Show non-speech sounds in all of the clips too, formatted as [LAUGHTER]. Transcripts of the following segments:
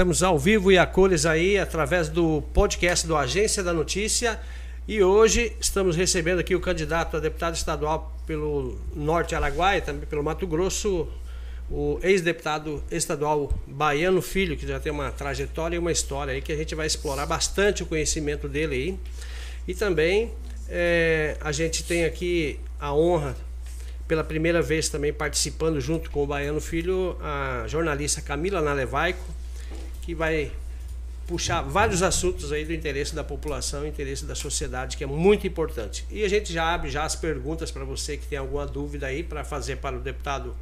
Estamos ao vivo e a cores aí através do podcast do Agência da Notícia. E hoje estamos recebendo aqui o candidato a deputado estadual pelo Norte Araguaia, também pelo Mato Grosso, o ex-deputado estadual Baiano Filho, que já tem uma trajetória e uma história aí que a gente vai explorar bastante o conhecimento dele aí. E também é, a gente tem aqui a honra, pela primeira vez também participando junto com o Baiano Filho, a jornalista Camila Nalevaico, que vai puxar vários assuntos aí do interesse da população, interesse da sociedade, que é muito importante. E a gente já abre já as perguntas para você que tem alguma dúvida aí para fazer para o deputado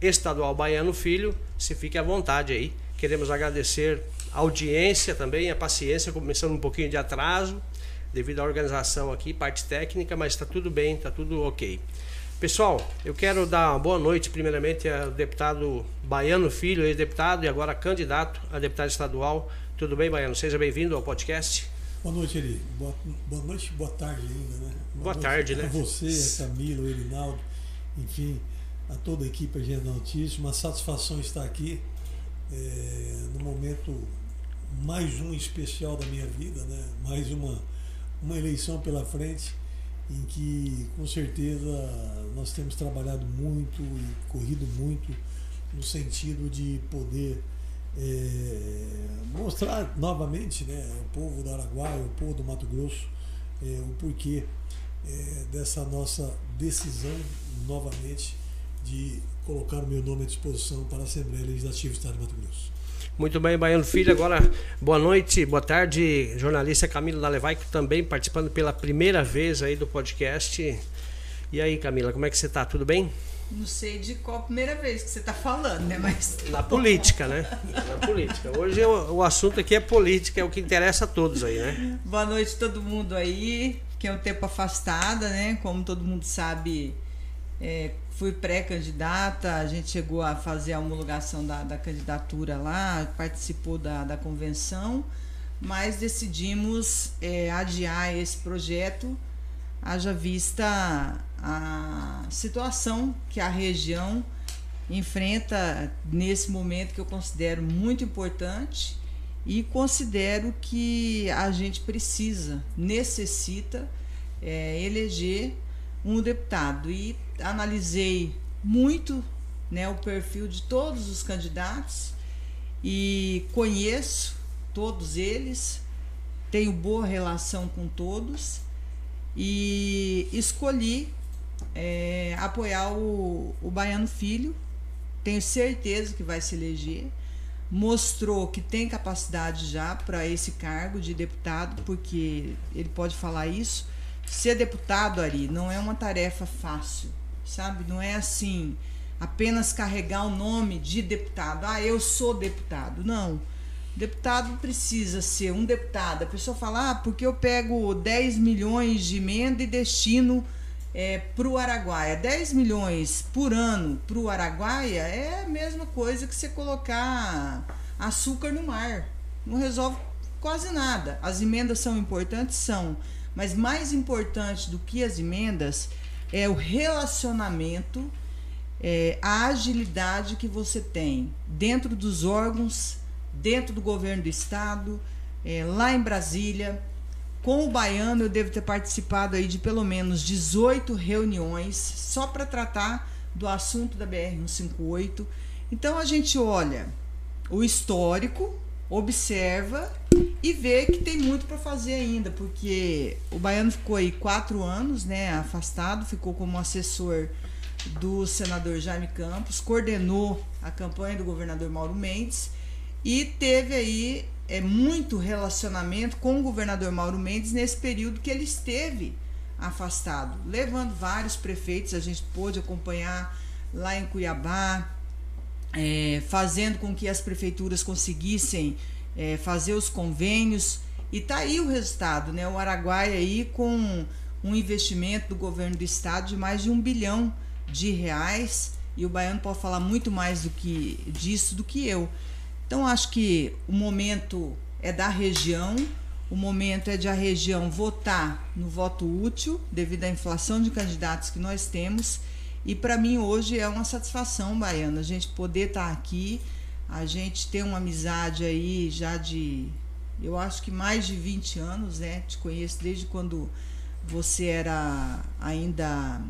estadual Baiano Filho, se fique à vontade aí. Queremos agradecer a audiência também, a paciência, começando um pouquinho de atraso, devido à organização aqui, parte técnica, mas está tudo bem, está tudo ok. Pessoal, eu quero dar uma boa noite, primeiramente, ao deputado Baiano Filho, ex-deputado e agora candidato a deputado estadual. Tudo bem, Baiano? Seja bem-vindo ao podcast. Boa noite, Eli. Boa, boa noite, boa tarde ainda, né? Boa, boa tarde, né? A você, a Camila, o Erinaldo, enfim, a toda a equipe Agenda Notícias. Uma satisfação estar aqui é, no momento mais um especial da minha vida, né? Mais uma, uma eleição pela frente em que com certeza nós temos trabalhado muito e corrido muito no sentido de poder é, mostrar novamente né, o povo do Araguaia, o povo do Mato Grosso, é, o porquê é, dessa nossa decisão novamente de colocar o meu nome à disposição para a Assembleia Legislativa do Estado de Mato Grosso. Muito bem, Baiano Filho. Agora, boa noite, boa tarde, jornalista Camila Dalevaico, também participando pela primeira vez aí do podcast. E aí, Camila, como é que você está? Tudo bem? Não sei de qual primeira vez que você está falando, né? Mas. Na política, né? Na política. Hoje o, o, assunto aqui é política, é o que interessa a todos aí, né? Boa noite todo mundo aí, que é um tempo afastada, né? Como todo mundo sabe, é, fui pré-candidata, a gente chegou a fazer a homologação da, da candidatura lá, participou da, da convenção, mas decidimos é, adiar esse projeto, haja vista a situação que a região enfrenta nesse momento que eu considero muito importante e considero que a gente precisa, necessita é, eleger um deputado. E analisei muito né, o perfil de todos os candidatos e conheço todos eles, tenho boa relação com todos e escolhi é, apoiar o, o Baiano Filho, tenho certeza que vai se eleger. Mostrou que tem capacidade já para esse cargo de deputado, porque ele pode falar isso. Ser deputado, Ari, não é uma tarefa fácil, sabe? Não é assim, apenas carregar o nome de deputado. Ah, eu sou deputado. Não. Deputado precisa ser um deputado. A pessoa fala, ah, porque eu pego 10 milhões de emenda e destino é, para o Araguaia. 10 milhões por ano para o Araguaia é a mesma coisa que você colocar açúcar no mar. Não resolve quase nada. As emendas são importantes? São mas mais importante do que as emendas é o relacionamento, é, a agilidade que você tem dentro dos órgãos, dentro do governo do estado, é, lá em Brasília. Com o baiano, eu devo ter participado aí de pelo menos 18 reuniões só para tratar do assunto da BR-158. Então a gente olha o histórico, observa e vê que tem muito para fazer ainda, porque o baiano ficou aí quatro anos, né, afastado, ficou como assessor do senador Jaime Campos, coordenou a campanha do governador Mauro Mendes e teve aí é, muito relacionamento com o governador Mauro Mendes nesse período que ele esteve afastado, levando vários prefeitos, a gente pôde acompanhar lá em Cuiabá, é, fazendo com que as prefeituras conseguissem é, fazer os convênios. E tá aí o resultado, né? O Araguaia aí com um investimento do governo do estado de mais de um bilhão de reais. E o baiano pode falar muito mais do que disso do que eu. Então acho que o momento é da região, o momento é de a região votar no voto útil, devido à inflação de candidatos que nós temos. E para mim hoje é uma satisfação, Baiana, a gente poder estar tá aqui A gente tem uma amizade aí já de, eu acho que mais de 20 anos, né? Te conheço desde quando você era ainda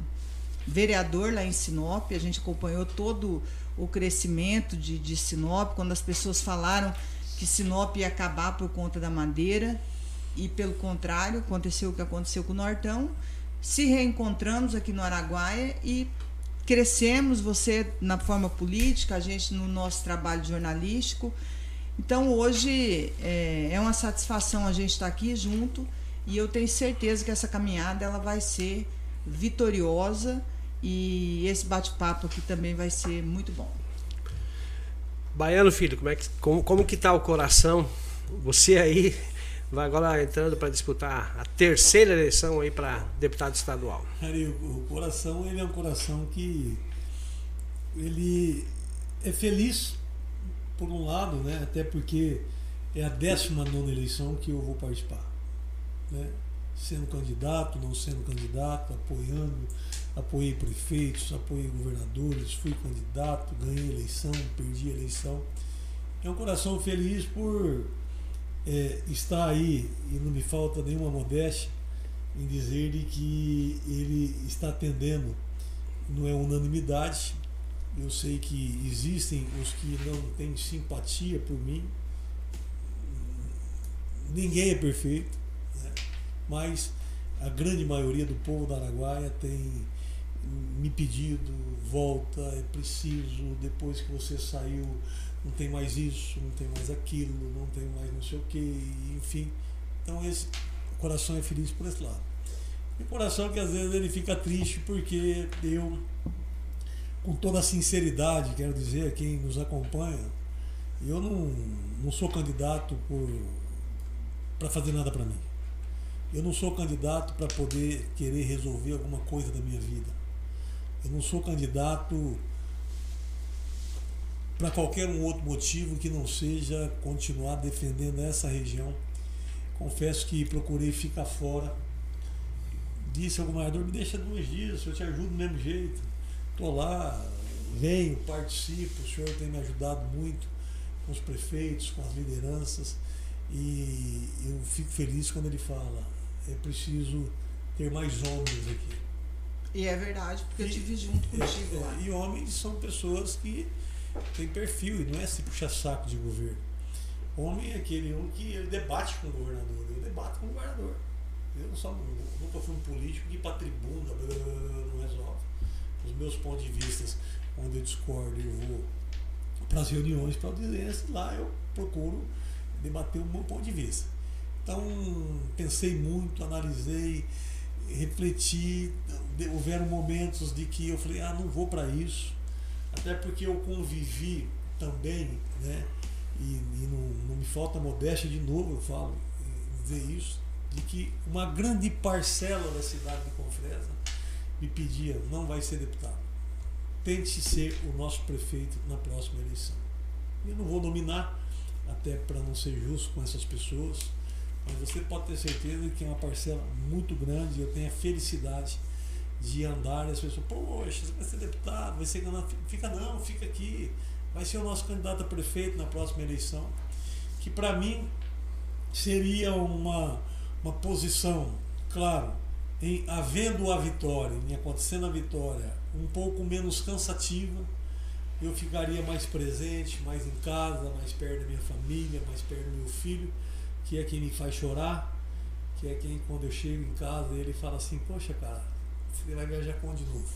vereador lá em Sinop. A gente acompanhou todo o crescimento de, de Sinop, quando as pessoas falaram que Sinop ia acabar por conta da madeira. E pelo contrário, aconteceu o que aconteceu com o Nortão. Se reencontramos aqui no Araguaia e crescemos, você na forma política, a gente no nosso trabalho jornalístico. Então hoje é, é uma satisfação a gente estar aqui junto e eu tenho certeza que essa caminhada ela vai ser vitoriosa e esse bate-papo aqui também vai ser muito bom. Baiano filho, como é que como, como que tá o coração? Você aí vai agora entrando para disputar a terceira eleição aí para deputado estadual. Ari, o coração ele é um coração que ele é feliz por um lado, né? Até porque é a 19 nona eleição que eu vou participar, né? Sendo candidato, não sendo candidato, apoiando, apoiei prefeitos, apoiei governadores, fui candidato, ganhei eleição, perdi a eleição. É um coração feliz por é, está aí, e não me falta nenhuma modéstia, em dizer que ele está atendendo, não é unanimidade, eu sei que existem os que não têm simpatia por mim, ninguém é perfeito, né? mas a grande maioria do povo da Araguaia tem me pedido, volta, é preciso, depois que você saiu não tem mais isso, não tem mais aquilo, não tem mais não sei o que, enfim. Então esse o coração é feliz por esse lado. E o coração que às vezes ele fica triste porque eu, com toda a sinceridade, quero dizer a quem nos acompanha, eu não, não sou candidato para fazer nada para mim. Eu não sou candidato para poder querer resolver alguma coisa da minha vida. Eu não sou candidato para qualquer um outro motivo que não seja continuar defendendo essa região. Confesso que procurei ficar fora. Disse ao governador, me deixa dois dias, eu te ajudo do mesmo jeito. Estou lá, venho, participo, o senhor tem me ajudado muito com os prefeitos, com as lideranças. E eu fico feliz quando ele fala, é preciso ter mais homens aqui. E é verdade, porque e, eu tive junto contigo é, lá. E homens são pessoas que tem perfil e não é se puxar saco de governo. Homem é aquele um que ele debate com o governador, eu debato com o governador. Eu não sou, nunca fui um político que para tribuna não resolve. Os meus pontos de vista, onde eu discordo, eu vou para as reuniões para audiência, lá eu procuro debater o meu ponto de vista. Então, pensei muito, analisei, refleti. Houveram momentos de que eu falei, ah, não vou para isso até porque eu convivi também, né? E, e não, não, me falta modéstia de novo, eu falo, dizer isso, de que uma grande parcela da cidade de Confresa me pedia, não vai ser deputado. Tente ser o nosso prefeito na próxima eleição. Eu não vou nominar, até para não ser justo com essas pessoas, mas você pode ter certeza que é uma parcela muito grande, eu tenho a felicidade de andar e as pessoas, poxa, você vai ser deputado, vai ser candidato. Fica não, fica aqui. Vai ser o nosso candidato a prefeito na próxima eleição. Que para mim seria uma, uma posição, claro, em havendo a vitória, em acontecendo a vitória, um pouco menos cansativa. Eu ficaria mais presente, mais em casa, mais perto da minha família, mais perto do meu filho, que é quem me faz chorar, que é quem, quando eu chego em casa, ele fala assim: Poxa, cara, você vai viajar com de novo?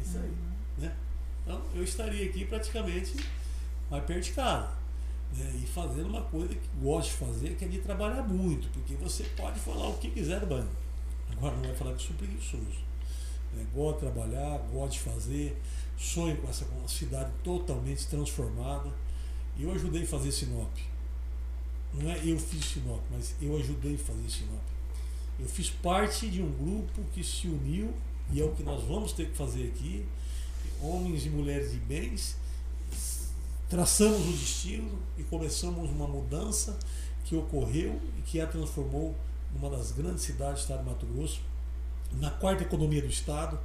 Isso aí. Uhum. Né? Então, eu estaria aqui praticamente mais perto de casa. Né? E fazendo uma coisa que gosto de fazer, que é de trabalhar muito, porque você pode falar o que quiser do banho. Agora não vai falar que sou preguiçoso. Né? Gosto de trabalhar, gosto de fazer, sonho com essa cidade totalmente transformada. E eu ajudei a fazer Sinop. Não é eu fiz Sinop, mas eu ajudei a fazer Sinop. Eu fiz parte de um grupo que se uniu, e é o que nós vamos ter que fazer aqui, homens e mulheres de bens, traçamos o destino e começamos uma mudança que ocorreu e que a transformou numa das grandes cidades do estado de Mato Grosso, na quarta economia do estado,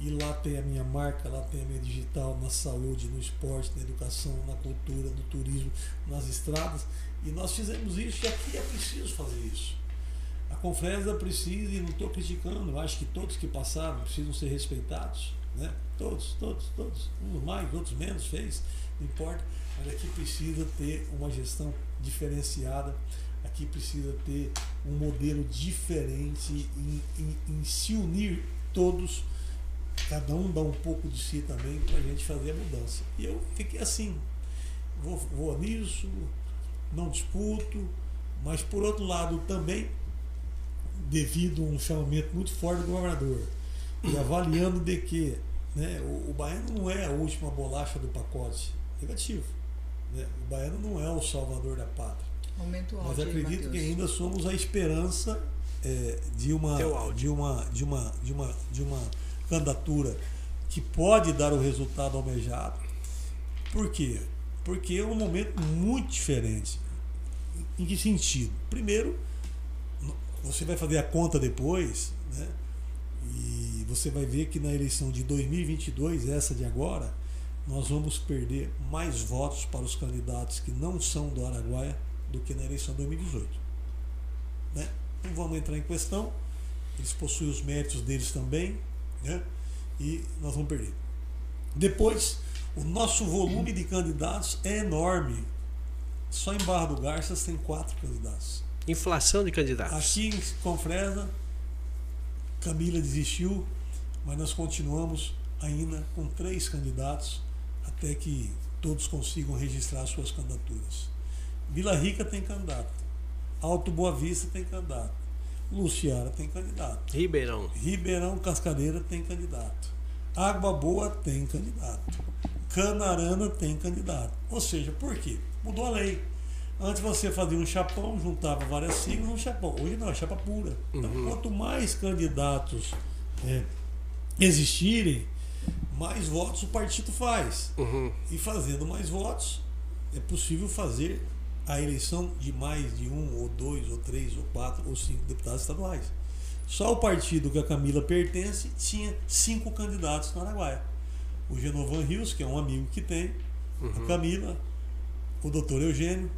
e lá tem a minha marca, lá tem a minha digital na saúde, no esporte, na educação, na cultura, no turismo, nas estradas. E nós fizemos isso e aqui é preciso fazer isso. Confresa precisa, e não estou criticando, acho que todos que passaram precisam ser respeitados. Né? Todos, todos, todos. Uns mais, outros menos, fez, não importa. Mas aqui precisa ter uma gestão diferenciada, aqui precisa ter um modelo diferente em, em, em se unir todos cada um dá um pouco de si também para a gente fazer a mudança. E eu fiquei assim, vou, vou nisso, não disputo, mas por outro lado também, devido a um chamamento muito forte do governador, e avaliando de que né, o, o baiano não é a última bolacha do pacote, negativo. Né? O baiano não é o salvador da pátria. Aumento mas acredito aí, que ainda somos a esperança é, de uma de uma de uma de uma de uma candidatura que pode dar o resultado almejado. Por quê? Porque é um momento muito diferente. Em que sentido? Primeiro, você vai fazer a conta depois, né? E você vai ver que na eleição de 2022, essa de agora, nós vamos perder mais votos para os candidatos que não são do Araguaia do que na eleição de 2018. Né? Não vamos entrar em questão, eles possuem os méritos deles também, né? e nós vamos perder. Depois, o nosso volume de candidatos é enorme. Só em Barra do Garças tem quatro candidatos. Inflação de candidatos. Aqui em Confresa, Camila desistiu, mas nós continuamos ainda com três candidatos até que todos consigam registrar suas candidaturas. Vila Rica tem candidato. Alto Boa Vista tem candidato. Luciara tem candidato. Ribeirão. Ribeirão Cascadeira tem candidato. Água Boa tem candidato. Canarana tem candidato. Ou seja, por quê? Mudou a lei. Antes você fazia um chapão, juntava várias siglas um chapão. Hoje não, é chapa pura. Então, uhum. quanto mais candidatos é, existirem, mais votos o partido faz. Uhum. E fazendo mais votos, é possível fazer a eleição de mais de um, ou dois, ou três, ou quatro, ou cinco deputados estaduais. Só o partido que a Camila pertence tinha cinco candidatos no Araguaia. O Genovan Rios, que é um amigo que tem, uhum. a Camila, o doutor Eugênio,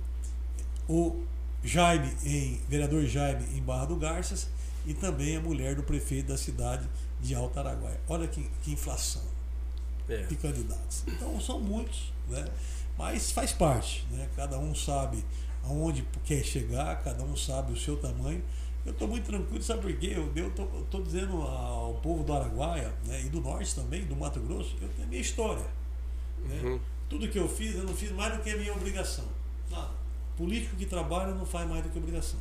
o Jaime, em, vereador Jaime em Barra do Garças, e também a mulher do prefeito da cidade de Alto Araguaia. Olha que, que inflação é. de candidatos. Então são muitos, né? Mas faz parte, né? Cada um sabe aonde quer chegar, cada um sabe o seu tamanho. Eu estou muito tranquilo, sabe por quê? Eu estou dizendo ao povo do Araguaia né, e do Norte também, do Mato Grosso, eu tenho a minha história. Né? Uhum. Tudo que eu fiz, eu não fiz mais do que a minha obrigação. Nada. Político que trabalha não faz mais do que obrigação.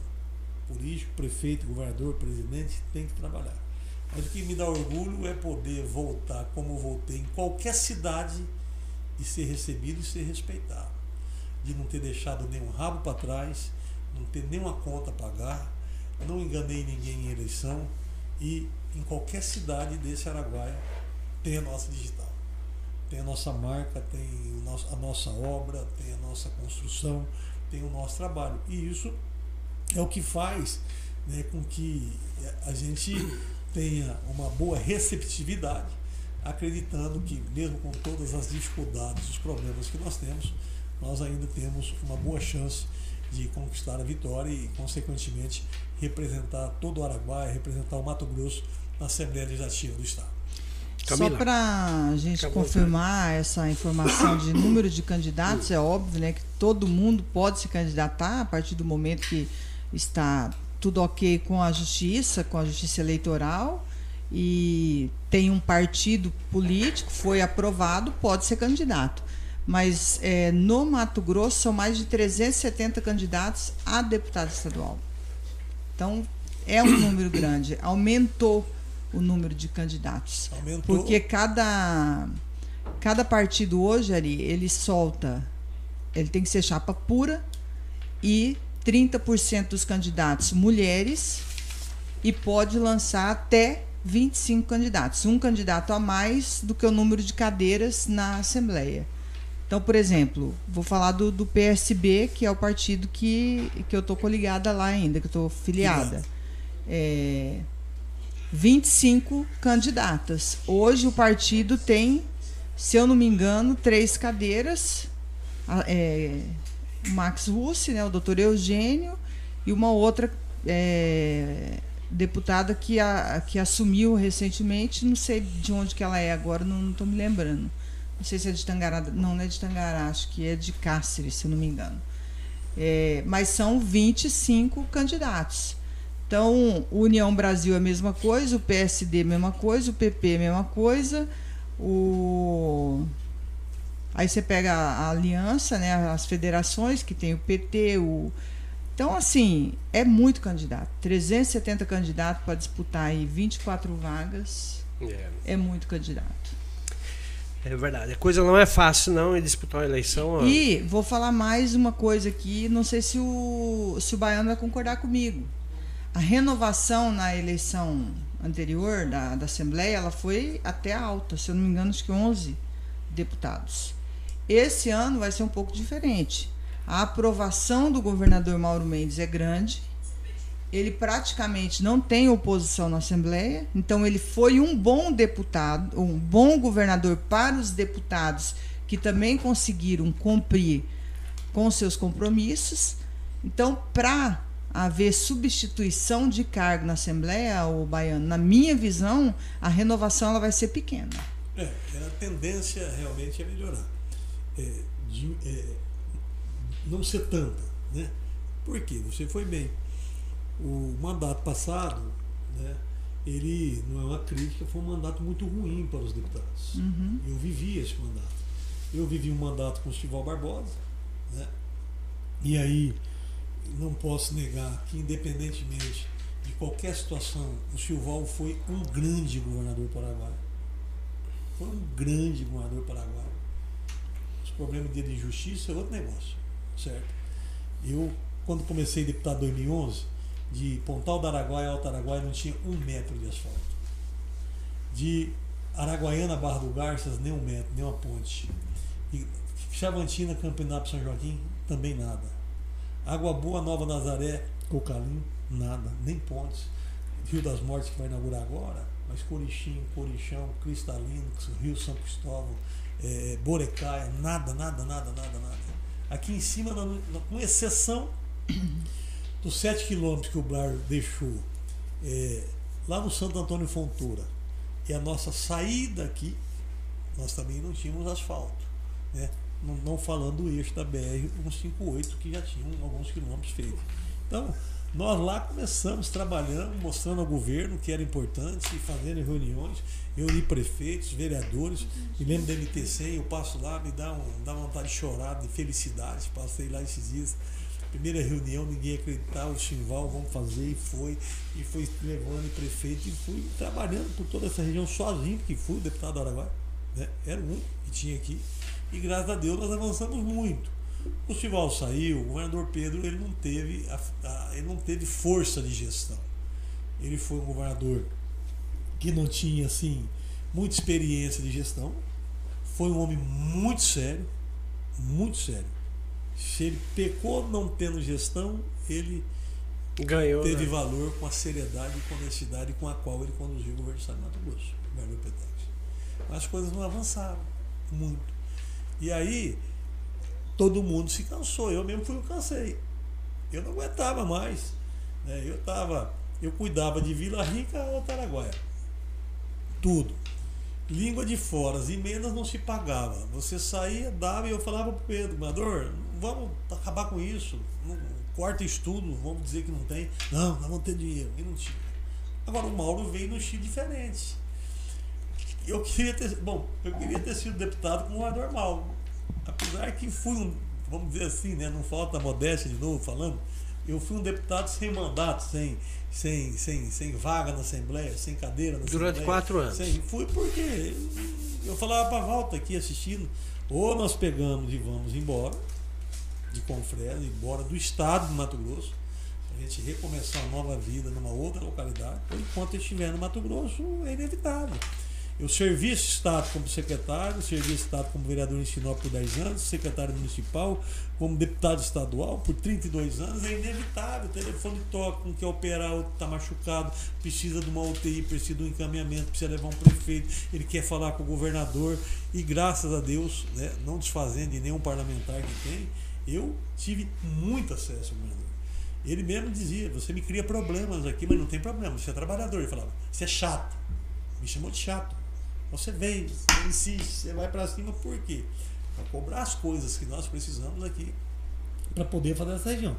Político, prefeito, governador, presidente tem que trabalhar. Mas o que me dá orgulho é poder voltar como voltei em qualquer cidade e ser recebido e ser respeitado. De não ter deixado nenhum rabo para trás, não ter nenhuma conta a pagar, não enganei ninguém em eleição e em qualquer cidade desse Araguaia tem a nossa digital. Tem a nossa marca, tem a nossa obra, tem a nossa construção, tem o nosso trabalho. E isso é o que faz né, com que a gente tenha uma boa receptividade acreditando que, mesmo com todas as dificuldades, os problemas que nós temos, nós ainda temos uma boa chance de conquistar a vitória e, consequentemente, representar todo o Araguaia, representar o Mato Grosso na Assembleia Legislativa do Estado. Camila. Só para a gente Acabou confirmar essa informação de número de candidatos, é óbvio né, que todo mundo pode se candidatar a partir do momento que está tudo ok com a justiça, com a justiça eleitoral e tem um partido político, foi aprovado, pode ser candidato. Mas é, no Mato Grosso são mais de 370 candidatos a deputado estadual. Então é um número grande. Aumentou o número de candidatos. Aumentou. Porque cada, cada partido hoje, ali, ele solta, ele tem que ser chapa pura e 30% dos candidatos mulheres e pode lançar até 25 candidatos, um candidato a mais do que o número de cadeiras na Assembleia. Então, por exemplo, vou falar do, do PSB, que é o partido que, que eu estou coligada lá ainda, que eu estou filiada. É, 25 candidatas. Hoje o partido tem, se eu não me engano, três cadeiras. É, Max Russi, né, o doutor Eugênio, e uma outra é, deputada que, a, que assumiu recentemente, não sei de onde que ela é agora, não estou me lembrando. Não sei se é de Tangará, não, não é de Tangará, acho que é de Cáceres, se não me engano. É, mas são 25 candidatos. Então, União Brasil é a mesma coisa, o PSD é a mesma coisa, o PP é a mesma coisa, o aí você pega a aliança, né, as federações que tem o PT, o então assim, é muito candidato. 370 candidatos para disputar aí 24 vagas. É. é muito candidato. É verdade. A coisa não é fácil, não, em disputar uma eleição. E vou falar mais uma coisa aqui, não sei se o, se o Baiano vai concordar comigo. A renovação na eleição anterior da, da Assembleia, ela foi até alta, se eu não me engano, acho que 11 deputados. Esse ano vai ser um pouco diferente. A aprovação do governador Mauro Mendes é grande. Ele praticamente não tem oposição na Assembleia, então ele foi um bom deputado, um bom governador para os deputados que também conseguiram cumprir com seus compromissos. Então, para haver substituição de cargo na Assembleia, o baiano, na minha visão, a renovação ela vai ser pequena. É, a tendência realmente é melhorar. É, de, é, não ser tanta, né? Por quê? Você foi bem. O mandato passado, né? Ele não é uma crítica, foi um mandato muito ruim para os deputados. Uhum. Eu vivi esse mandato. Eu vivi um mandato com o Estival Barbosa, né? E aí não posso negar que, independentemente de qualquer situação, o Silval foi um grande governador paraguaio. Foi um grande governador paraguaio. Os problemas dele de justiça é outro negócio, certo? Eu, quando comecei deputado em 2011, de Pontal do Araguaia a Alto Araguaia não tinha um metro de asfalto. De Araguaiana Barra do Garças, nem um metro, nem uma ponte. E Chavantina, Campinápolis, São Joaquim, também nada Água Boa, Nova Nazaré, Cocalim, nada, nem pontes. Rio das Mortes que vai inaugurar agora, mas Corixim, Corichão, Cristalino, Rio São Cristóvão, é, Borecaia, nada, nada, nada, nada, nada. Aqui em cima, com exceção dos 7 quilômetros que o Blar deixou é, lá no Santo Antônio Fontoura, e a nossa saída aqui, nós também não tínhamos asfalto. Né? Não, não falando do eixo da BR 158, que já tinha alguns quilômetros feitos. Então, nós lá começamos trabalhando, mostrando ao governo que era importante, fazendo reuniões, reunir prefeitos, vereadores. Me lembro da MTC, eu passo lá, me dá, um, dá vontade de chorar, de felicidade. Passei lá esses dias. Primeira reunião, ninguém acreditava, o Chimval, vamos fazer, e foi, e foi levando o prefeito, e fui trabalhando por toda essa região sozinho, porque fui o deputado do Araguai, né? era o único que tinha aqui. E graças a Deus nós avançamos muito. O Chival saiu, o governador Pedro ele não teve, a, a, ele não teve força de gestão. Ele foi um governador que não tinha assim muita experiência de gestão. Foi um homem muito sério, muito sério. Se ele pecou não tendo gestão, ele Ganhou, teve né? valor com a seriedade e com a honestidade com a qual ele conduziu o governo do Estado de Mato Grosso, o governador Petex. Mas as coisas não avançaram muito. E aí todo mundo se cansou. Eu mesmo fui eu cansei. Eu não aguentava mais. Né? Eu tava, eu cuidava de Vila Rica ou Taraguaia. Tudo. Língua de fora, as emendas não se pagava. Você saía, dava e eu falava pro Pedro, governador, vamos acabar com isso. Não, corta estudo, vamos dizer que não tem. Não, nós vamos ter dinheiro. E não tinha. Agora o Mauro veio no Chile diferente eu queria ter, bom, eu queria ter sido deputado com um governador mal. Apesar que fui um, vamos dizer assim, né, não falta modéstia de novo falando, eu fui um deputado sem mandato, sem, sem, sem, sem vaga na Assembleia, sem cadeira na Durante Assembleia. quatro anos. Sem, fui porque eu falava para volta aqui assistindo, ou nós pegamos e vamos embora de Confresa, embora do estado do Mato Grosso, a gente recomeçar uma nova vida numa outra localidade, ou enquanto estiver no Mato Grosso, é inevitável. Eu servi esse Estado como secretário, servi esse Estado como vereador em Sinop por 10 anos, secretário municipal, como deputado estadual por 32 anos. É inevitável. O telefone toca, um quer operar, outro está machucado, precisa de uma UTI, precisa de um encaminhamento, precisa levar um prefeito, ele quer falar com o governador. E graças a Deus, né, não desfazendo de nenhum parlamentar que tem, eu tive muito acesso ao governador. Ele mesmo dizia: Você me cria problemas aqui, mas não tem problema, você é trabalhador. Ele falava: Você é chato. Me chamou de chato. Você vem, você insiste, você vai para cima, por quê? Para cobrar as coisas que nós precisamos aqui para poder fazer essa região.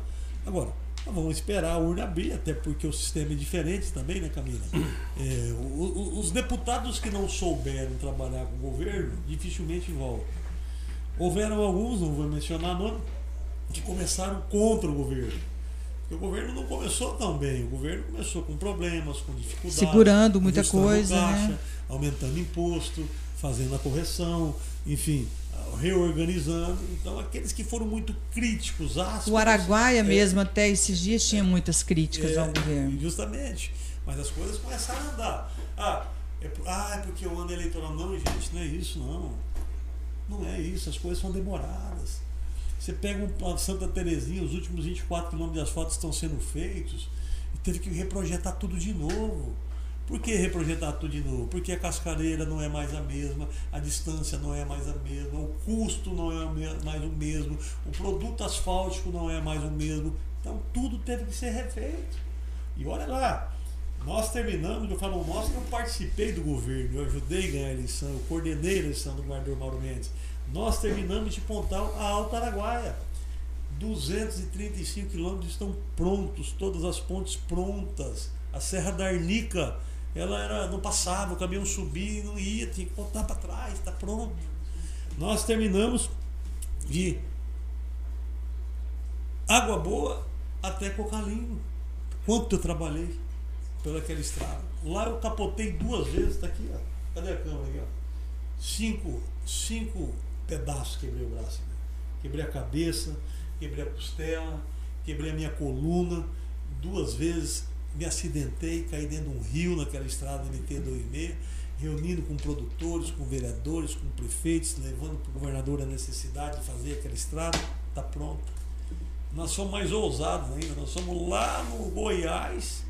Agora, vamos esperar a urna abrir, até porque o sistema é diferente também, né, Camila? [CLEARS THROAT] É, o, o, os deputados que não souberam trabalhar com o governo dificilmente voltam. Houveram alguns, não vou mencionar nome, que começaram contra o governo. Porque o governo não começou tão bem. O governo começou com problemas, com dificuldades. Segurando muita coisa. Caixa, né? Aumentando imposto, fazendo a correção, enfim, reorganizando. Então, aqueles que foram muito críticos, ásperos, O Araguaia é, mesmo, até esses dias, tinha muitas críticas é, ao governo. Justamente. Mas as coisas começaram a andar. Ah, é, ah, é porque o ano eleitoral. Não, gente, não é isso, não. Não é isso. As coisas são demoradas. Você pega um Santa Terezinha, os últimos 24 quilômetros de asfalto estão sendo feitos, e teve que reprojetar tudo de novo. Por que reprojetar tudo de novo? Porque a cascareira não é mais a mesma, a distância não é mais a mesma, o custo não é mais o mesmo, o produto asfáltico não é mais o mesmo. Então tudo teve que ser refeito. E olha lá, nós terminamos, eu falo que eu participei do governo, eu ajudei a ganhar a eleição, eu coordenei a eleição do governador Mauro Mendes. Nós terminamos de Pontal a Alta Araguaia. 235 quilômetros estão prontos, todas as pontes prontas. A Serra da Arnica ela era, não passava, o caminhão subia, não ia, tinha que voltar para trás, está pronto. Nós terminamos de Água Boa até Cocalinho. Quanto eu trabalhei pelaquela estrada. Lá eu capotei duas vezes, está aqui, ó. Cadê a câmera aqui, ó? Cinco, cinco pedaços quebrei o braço. Né? Quebrei a cabeça, quebrei a costela, quebrei a minha coluna duas vezes me acidentei, caí dentro de um rio naquela estrada MT-26, reunindo com produtores, com vereadores, com prefeitos, levando para o governador a necessidade de fazer aquela estrada, está pronta. Nós somos mais ousados ainda, nós somos lá no Goiás,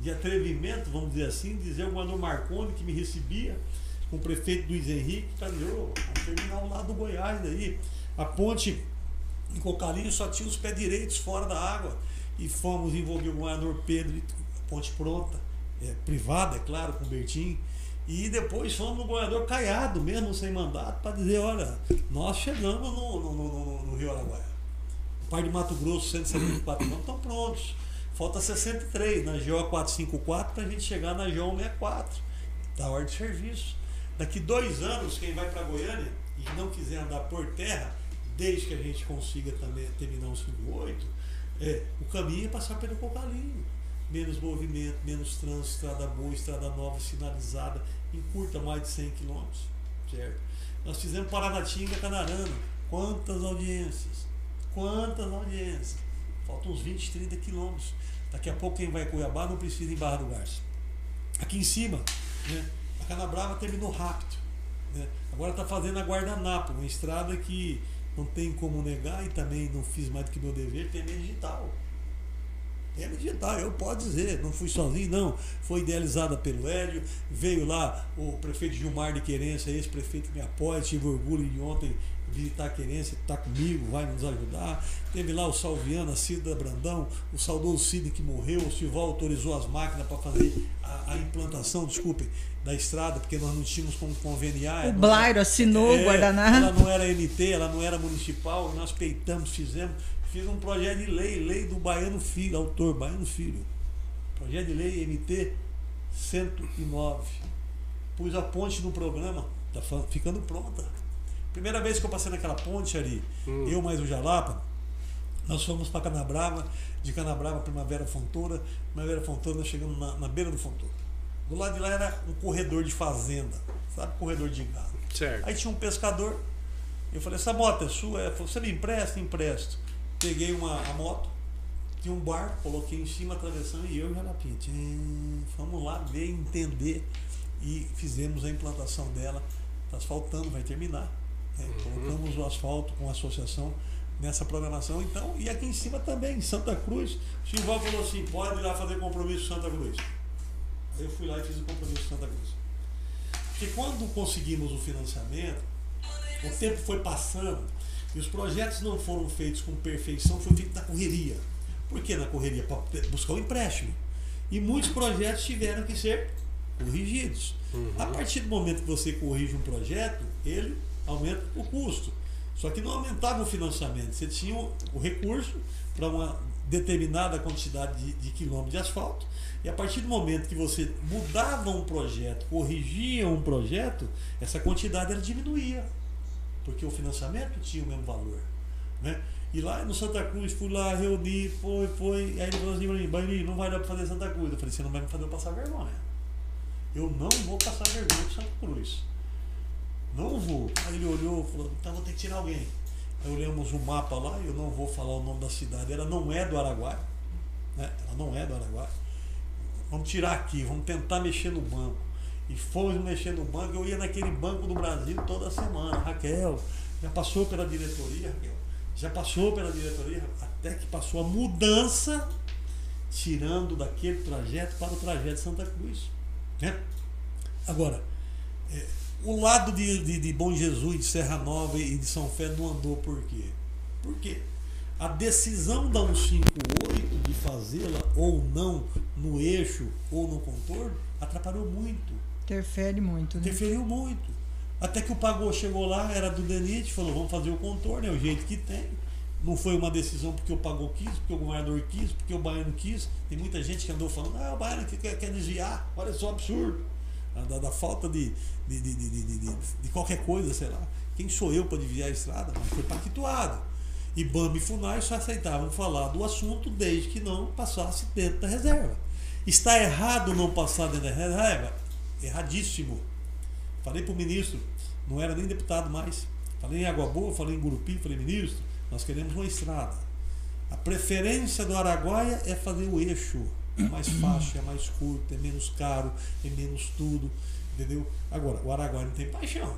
de atrevimento, vamos dizer assim, dizer o governador Marconi que me recebia, com o prefeito Luiz Henrique, tá ali, oh, vamos terminar o lado do Goiás daí. A ponte em Cocalinho só tinha os pés direitos fora da água e fomos envolver o governador Pedro, ponte pronta, é, privada, é claro, com o Bertim. E depois fomos no governador Caiado, mesmo sem mandato, para dizer, olha, nós chegamos no, no, no, no Rio Araguaia. O Pai de Mato Grosso, 174 quilômetros, estão prontos. Falta 63 na GO 454 para a gente chegar na GO 164. Da ordem de serviço. Daqui dois anos, quem vai para Goiânia e não quiser andar por terra, desde que a gente consiga também terminar o 58, é, o caminho é passar pelo Cocalinho. Menos movimento, menos trânsito, estrada boa, estrada nova, sinalizada, encurta mais de 100 quilômetros. Certo? Nós fizemos Paranatinga, Canarana. Quantas audiências? Quantas audiências? Faltam uns 20, 30 quilômetros. Daqui a pouco quem vai a Cuiabá não precisa ir em Barra do Garça. Aqui em cima, né, a Canabrava terminou rápido. Né? Agora está fazendo a Guardanapo, uma estrada que não tem como negar e também não fiz mais do que meu dever, tem digital. Tem digital, eu posso dizer, não fui sozinho, não. Foi idealizada pelo Hélio, veio lá o prefeito Gilmar de Querência, esse prefeito me apoia, tive orgulho de ontem a Querência, está comigo, vai nos ajudar. Teve lá o Salviano, a Cida Brandão, o saudoso Cid que morreu, o Silval autorizou as máquinas para fazer a, a, implantação, desculpe, da estrada, porque nós não tínhamos como conveniar. O Blairo assinou o é, guardanapo. Ela não era MT, ela não era municipal, nós peitamos, fizemos. Fiz um projeto de lei, lei do Baiano Filho, autor Baiano Filho. Projeto de lei MT 109. Pus a ponte no programa, está ficando pronta. Primeira vez que eu passei naquela ponte ali, hum. eu mais o Jalapa, nós fomos para Canabrava, de Canabrava, Primavera Fontoura, Primavera Fontoura, nós chegamos na, na beira do Fontoura. Do lado de lá era um corredor de fazenda, sabe? Corredor de gado. Certo. Aí tinha um pescador, eu falei, essa moto é sua? Ele falou, você me empresta? Empresto. Peguei uma a moto, tinha um barco, coloquei em cima a travessão e eu e o Jalapinha. Vamos lá ver, entender e fizemos a implantação dela. Está asfaltando, vai terminar. Né? Colocamos o asfalto com a associação nessa programação. Então, e aqui em cima também, em Santa Cruz, o Silval falou assim, pode ir lá fazer compromisso com Santa Cruz. Aí eu fui lá e fiz o compromisso com Santa Cruz. Porque quando conseguimos o financiamento, o tempo foi passando e os projetos não foram feitos com perfeição, foi feito na correria. Por que na correria? Para buscar o um empréstimo. E muitos projetos tiveram que ser corrigidos. Uhum. A partir do momento que você corrige um projeto, ele aumenta o custo. Só que não aumentava o financiamento. Você tinha o recurso para uma determinada quantidade de, de quilômetros de asfalto. E a partir do momento que você mudava um projeto, corrigia um projeto, essa quantidade ela diminuía. Porque o financiamento tinha o mesmo valor. Né? E lá no Santa Cruz, fui lá, reuni, foi, foi. Aí ele falou assim para mim, não vai dar para fazer Santa Cruz. Eu falei, você não vai me fazer eu passar vergonha. Eu não vou passar vergonha de Santa Cruz. Não vou. Aí ele olhou e falou, então vou ter que tirar alguém. Aí olhamos o um mapa lá, eu não vou falar o nome da cidade, ela não é do Araguai. Né? Ela não é do Araguai. Vamos tirar aqui, vamos tentar mexer no banco. E fomos mexer no banco, eu ia naquele banco do Brasil toda semana. Raquel, já passou pela diretoria, Raquel? Já passou pela diretoria, até que passou a mudança, tirando daquele trajeto para o trajeto de Santa Cruz. Né? Agora, é, o lado de, de, de, Bom Jesus, de Serra Nova e de São Fé não andou por quê? Por quê? A decisão da 158 de fazê-la ou não no eixo ou no contorno atrapalhou muito. Interfere muito, né? Interferiu muito. Até que o Pagou chegou lá, era do Denite, falou, vamos fazer o contorno, é o jeito que tem. Não foi uma decisão porque o Pagou quis, porque o governador quis, porque o Baiano quis. Tem muita gente que andou falando, ah, o Baiano quer, quer desviar, olha só absurdo. Da, da falta de de, de, de, de, qualquer coisa, sei lá. Quem sou eu para desviar a estrada? Mas foi pactuado. E BAM e FUNAI só aceitavam falar do assunto desde que não passasse dentro da reserva. Está errado não passar dentro da reserva? Erradíssimo. Falei para o ministro, não era nem deputado mais. Falei em Água Boa, falei em Gurupi, falei, ministro, nós queremos uma estrada. A preferência do Araguaia é fazer o eixo. É mais fácil, é mais curto, é menos caro, é menos tudo. Entendeu? Agora, o Araguaia não tem paixão.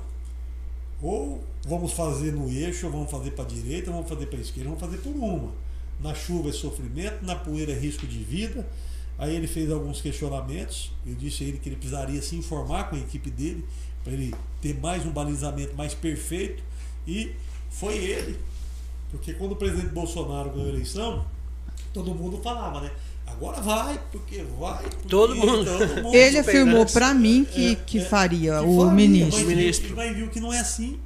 Ou vamos fazer no eixo, ou vamos fazer para a direita, ou vamos fazer para a esquerda, vamos fazer por uma. Na chuva é sofrimento, na poeira é risco de vida. Aí ele fez alguns questionamentos. Eu disse a ele que ele precisaria se informar com a equipe dele para ele ter mais um balizamento mais perfeito. E foi ele. Porque quando o presidente Bolsonaro ganhou a eleição, todo mundo falava, né? Agora vai, porque vai. Porque todo, mundo. todo mundo. [LAUGHS] Ele afirmou para mim que, é, que, é, faria, que o faria, ministro. Mas, ministro. Mas viu que não é assim.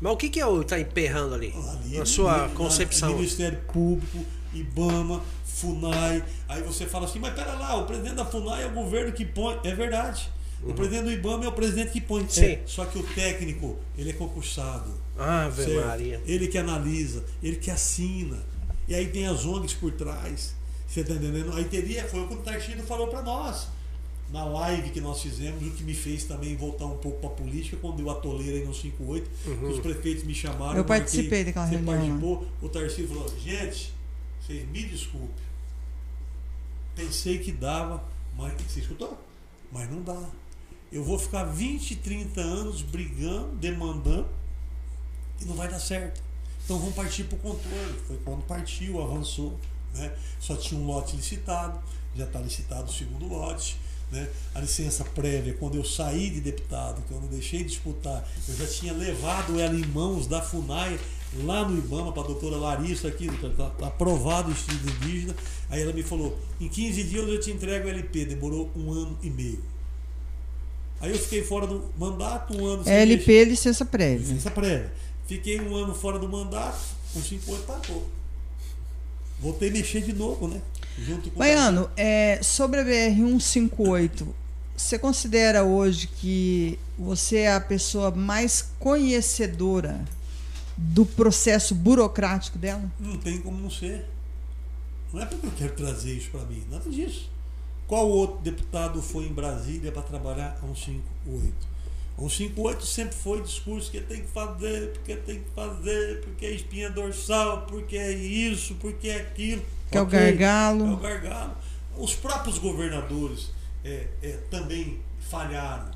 Mas o que, que é o está emperrando ali? ali na sua concepção? Ministério Público, IBAMA, FUNAI. Aí você fala assim, mas pera lá, o presidente da FUNAI é o governo que põe. É verdade. Uhum. O presidente do IBAMA é o presidente que põe. Sim. É, só que o técnico, ele é concursado. Ah, Maria. Ele que analisa, ele que assina. E aí tem as ONGs por trás. Você está entendendo? Aí teria, foi o que o Tarcísio falou para nós. Na live que nós fizemos, o que me fez também voltar um pouco para a política, quando eu atoleira aí no 58, uhum. os prefeitos me chamaram. Eu participei daquela você reunião. participou, o Tarcísio falou, gente, vocês me desculpem. Pensei que dava, mas você escutou? Mas não dá. Eu vou ficar 20, 30 anos brigando, demandando, e não vai dar certo. Então vamos partir para o controle. Foi quando partiu, avançou. Né? Só tinha um lote licitado, já está licitado o segundo lote. Né? A licença prévia, quando eu saí de deputado, quando eu deixei de disputar, eu já tinha levado ela em mãos da FUNAI lá no IBAMA para a doutora Larissa aqui, tá aprovado o estudo indígena. Aí ela me falou, em 15 dias eu te entrego o LP, demorou um ano e meio. Aí eu fiquei fora do mandato, um ano sem LP, licença prévia. Licença prévia. Fiquei um ano fora do mandato, com 5 anos pagou voltei a mexer de novo, né? Junto com Baiano, é, sobre a BR-158, você considera hoje que você é a pessoa mais conhecedora do processo burocrático dela? Não tem como não ser. Não é porque eu quero trazer isso para mim, nada disso. Qual outro deputado foi em Brasília para trabalhar a 158? O 58 sempre foi discurso que tem que fazer, porque tem que fazer, porque é espinha dorsal, porque é isso, porque é aquilo. Que okay, é o gargalo. É o gargalo. Os próprios governadores é, é, também falharam.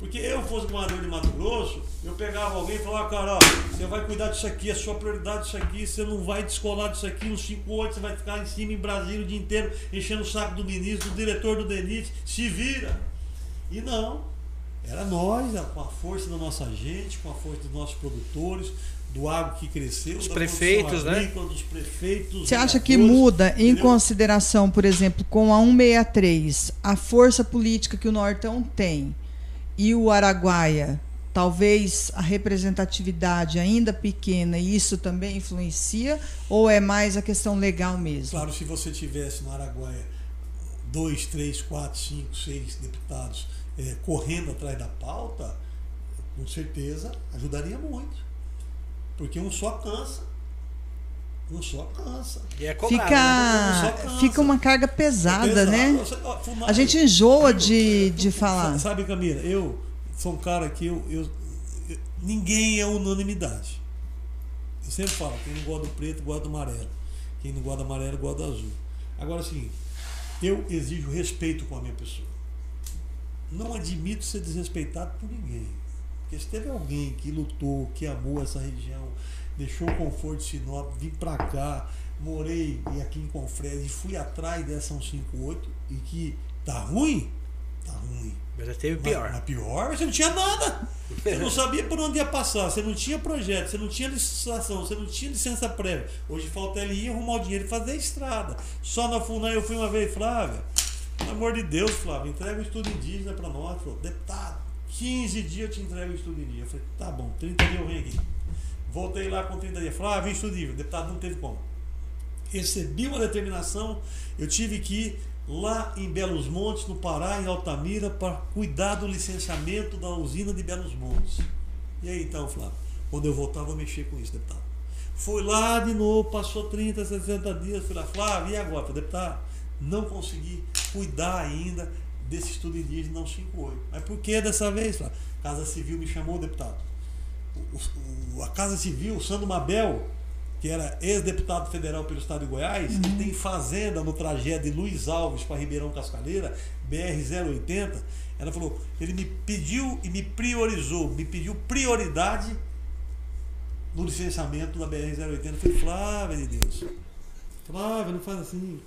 Porque eu fosse governador de Mato Grosso, eu pegava alguém e falava, cara, ó, você vai cuidar disso aqui, é sua prioridade disso aqui, você não vai descolar disso aqui, nos 5 8 você vai ficar em cima em Brasília o dia inteiro, enchendo o saco do ministro, do diretor do DENIT, se vira. E não. Era nós, com a força da nossa gente, com a força dos nossos produtores, do agro que cresceu, Os prefeitos, né? agrícola, dos prefeitos. Você acha que muda, em entendeu? consideração, por exemplo, com a 163, a força política que o Nortão tem e o Araguaia, talvez a representatividade ainda pequena, e isso também influencia? Ou é mais a questão legal mesmo? Claro, se você tivesse no Araguaia dois, três, quatro, cinco, seis deputados eh, correndo atrás da pauta, com certeza ajudaria muito. Porque um só cansa. Um só cansa. E é cobrado, né? Só Fica, cansa. fica uma carga pesada, Pesado. né? A gente enjoa eu- de, eu- de falar. Sabe, Camila, eu sou um cara que eu, eu- eu- ninguém é unanimidade. Eu sempre falo, quem não gosta do preto, gosta do amarelo. Quem não gosta do amarelo, gosta do azul. Agora, assim, eu exijo respeito com a minha pessoa. Não admito ser desrespeitado por ninguém. Porque se teve alguém que lutou, que amou essa região, deixou o conforto de Sinop, vim pra cá, morei aqui em Confresa e fui atrás dessa 158 e que tá ruim, tá ruim. Mas já teve Mas- pior. Mas pior, você não tinha nada. Você não [LAUGHS] sabia por onde ia passar, você não tinha projeto, você não tinha licitação, você não tinha licença prévia. Hoje falta ele ir arrumar o dinheiro e fazer a estrada. Só na FUNAI eu fui uma vez, Flávia. Pelo amor de Deus, Flávia, entrega o estudo indígena para nós. Falou, deputado, 15 dias eu te entrego o estudo indígena. Eu falei, tá bom, 30 dias eu venho aqui. Voltei lá com 30 dias. Flávia, vem estudo indígena. Deputado, não teve como recebi uma determinação, eu tive que ir lá em Belos Montes, no Pará, em Altamira, para cuidar do licenciamento da usina de Belos Montes. E aí então, Flávio, quando eu voltar, vou mexer com isso, deputado. Fui lá de novo, passou 30, 60 dias, fui lá, Flávio, e agora? Falei, deputado, não consegui cuidar ainda desse estudo indígena não 58. Mas por que dessa vez, Flávio? Casa Civil me chamou, deputado. O- o- a Casa Civil, o Sandro Mabel, que era ex-deputado federal pelo estado de Goiás, que tem fazenda no trajeto de Luiz Alves para Ribeirão Cascaleira, BR-080, ela falou, ele me pediu e me priorizou, me pediu prioridade no licenciamento da BR-080. Eu falei, Flávia de Deus, Flávia, não faz assim.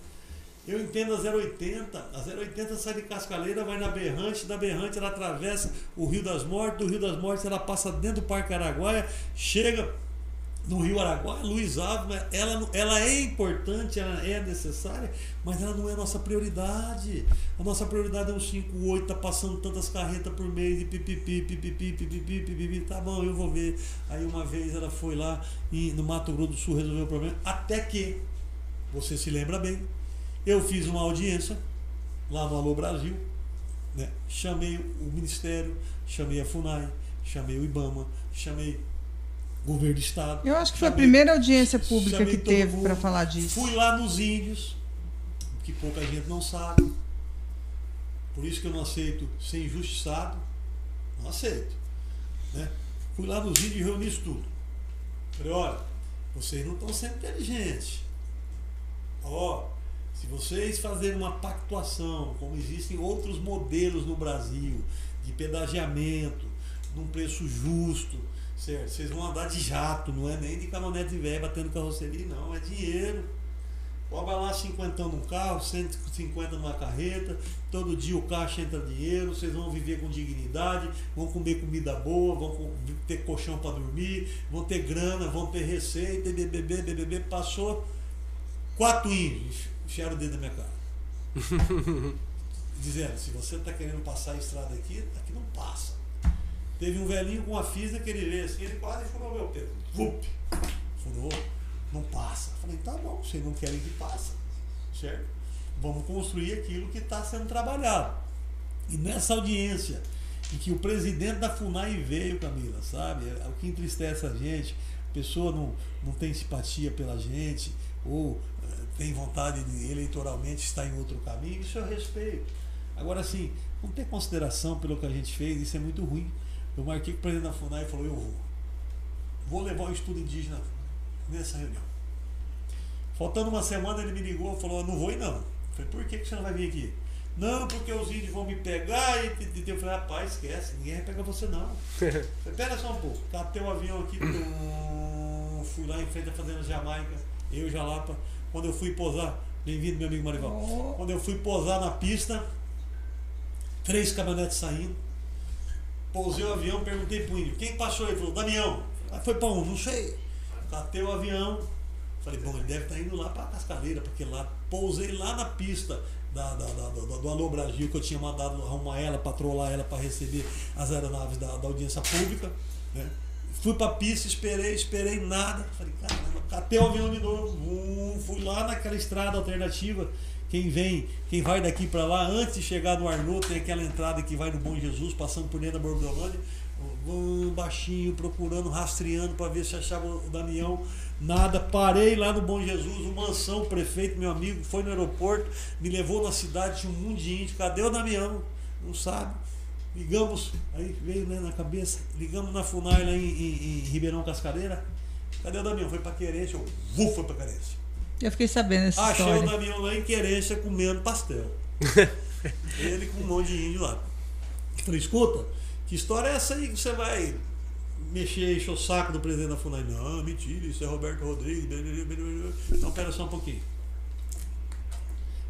Eu entendo a 080. A 080 sai de Cascaleira, vai na Berrante, da Berrante ela atravessa o Rio das Mortes, do Rio das Mortes ela passa dentro do Parque Araguaia, chega no Rio Araguaia, Luiz Alves, ela, ela é importante, ela é necessária, mas ela não é a nossa prioridade. A nossa prioridade é um 58, tá passando tantas carretas por mês e pipipi, pipipi, pipipi, pipipi, tá bom, eu vou ver. Aí uma vez ela foi lá e, no Mato Grosso do Sul resolver o problema, até que, você se lembra bem, eu fiz uma audiência lá no Alô Brasil, né? chamei o Ministério, chamei a FUNAI, chamei o IBAMA, chamei o governo do Estado. Eu acho que foi a primeira audiência pública que teve para falar disso. Fui lá nos índios, que pouca gente não sabe. Por isso que eu não aceito ser injustiçado. Não aceito. Né? Fui lá nos índios e reuni isso tudo. Falei, olha, vocês não estão sendo inteligentes. Ó, se vocês fazerem uma pactuação, como existem outros modelos no Brasil, de pedagiamento, num preço justo, certo? Vocês vão andar de jato, não é nem de caminhonete velho batendo carroceria, não, é dinheiro. Vai lá 50 num carro, 150 numa carreta, todo dia o caixa entra dinheiro, vocês vão viver com dignidade, vão comer comida boa, vão ter colchão para dormir, vão ter grana, vão ter receita, e BBB, BBB, passou quatro índios, enfiaram o dedo na minha cara. [LAUGHS] Dizendo, se você está querendo passar a estrada aqui, aqui não passa. Teve um velhinho com uma fisa que ele veio assim, ele quase furou meu pé. Vup! Furou, não passa. Falei, tá bom, vocês não querem que passa. Certo? Vamos construir aquilo que está sendo trabalhado. E nessa audiência, em que o presidente da FUNAI veio, Camila, sabe? É o que entristece a gente. A pessoa não, não tem simpatia pela gente, ou tem vontade de eleitoralmente estar em outro caminho, isso eu respeito. Agora, assim, não ter consideração pelo que a gente fez, isso é muito ruim. Eu marquei com o presidente da FUNAI e falou, eu vou. Vou levar o estudo indígena nessa reunião. Faltando uma semana, ele me ligou e falou, eu não vou ir não. Eu falei, por que, que você não vai vir aqui? Não, porque os índios vão me pegar. E, e, eu falei, rapaz, esquece, ninguém vai pegar você não. [LAUGHS] Espera só um pouco. Catei o avião aqui, fui lá em frente à Fazenda Jamaica, eu Jalapa. Quando eu fui posar, bem-vindo meu amigo Marival. Oh. Quando eu fui posar na pista, três caminhonetes saindo. Pousei o avião, perguntei pro índio, quem passou? Ele falou, Damião. Foi para um, não sei. Catei o avião. Falei, bom, ele deve estar tá indo lá para Cascareira, porque lá pousei lá na pista da, da, da, do, do Alô Brasil, que eu tinha mandado arrumar ela, patrolar ela para receber as aeronaves da, da audiência pública. Né? Fui para a pista, esperei, esperei nada. Falei, caramba, catei o avião de novo. Fui lá naquela estrada alternativa. Quem vem, quem vai daqui para lá, antes de chegar no Arnaud, tem aquela entrada que vai no Bom Jesus, passando por dentro da Borbolândia baixinho, procurando, rastreando para ver se achava o Damião. Nada, parei lá no Bom Jesus, o Mansão, o prefeito, meu amigo, foi no aeroporto, me levou na cidade, tinha um mundo de índio. Cadê o Damião? Não sabe. Ligamos, aí veio né, na cabeça, ligamos na FUNAI lá em, em, em Ribeirão Cascareira. Cadê o Damião? Foi para Querência, eu vou, foi para Querência. Eu fiquei sabendo essa Achei história. o Damião lá em Querência comendo pastel. [LAUGHS] Ele com um monte de índio lá. Falei, escuta, que história é essa aí que você vai mexer, encher o saco do presidente da FUNAI? Não, mentira, isso é Roberto Rodrigues. Não, pera só um pouquinho.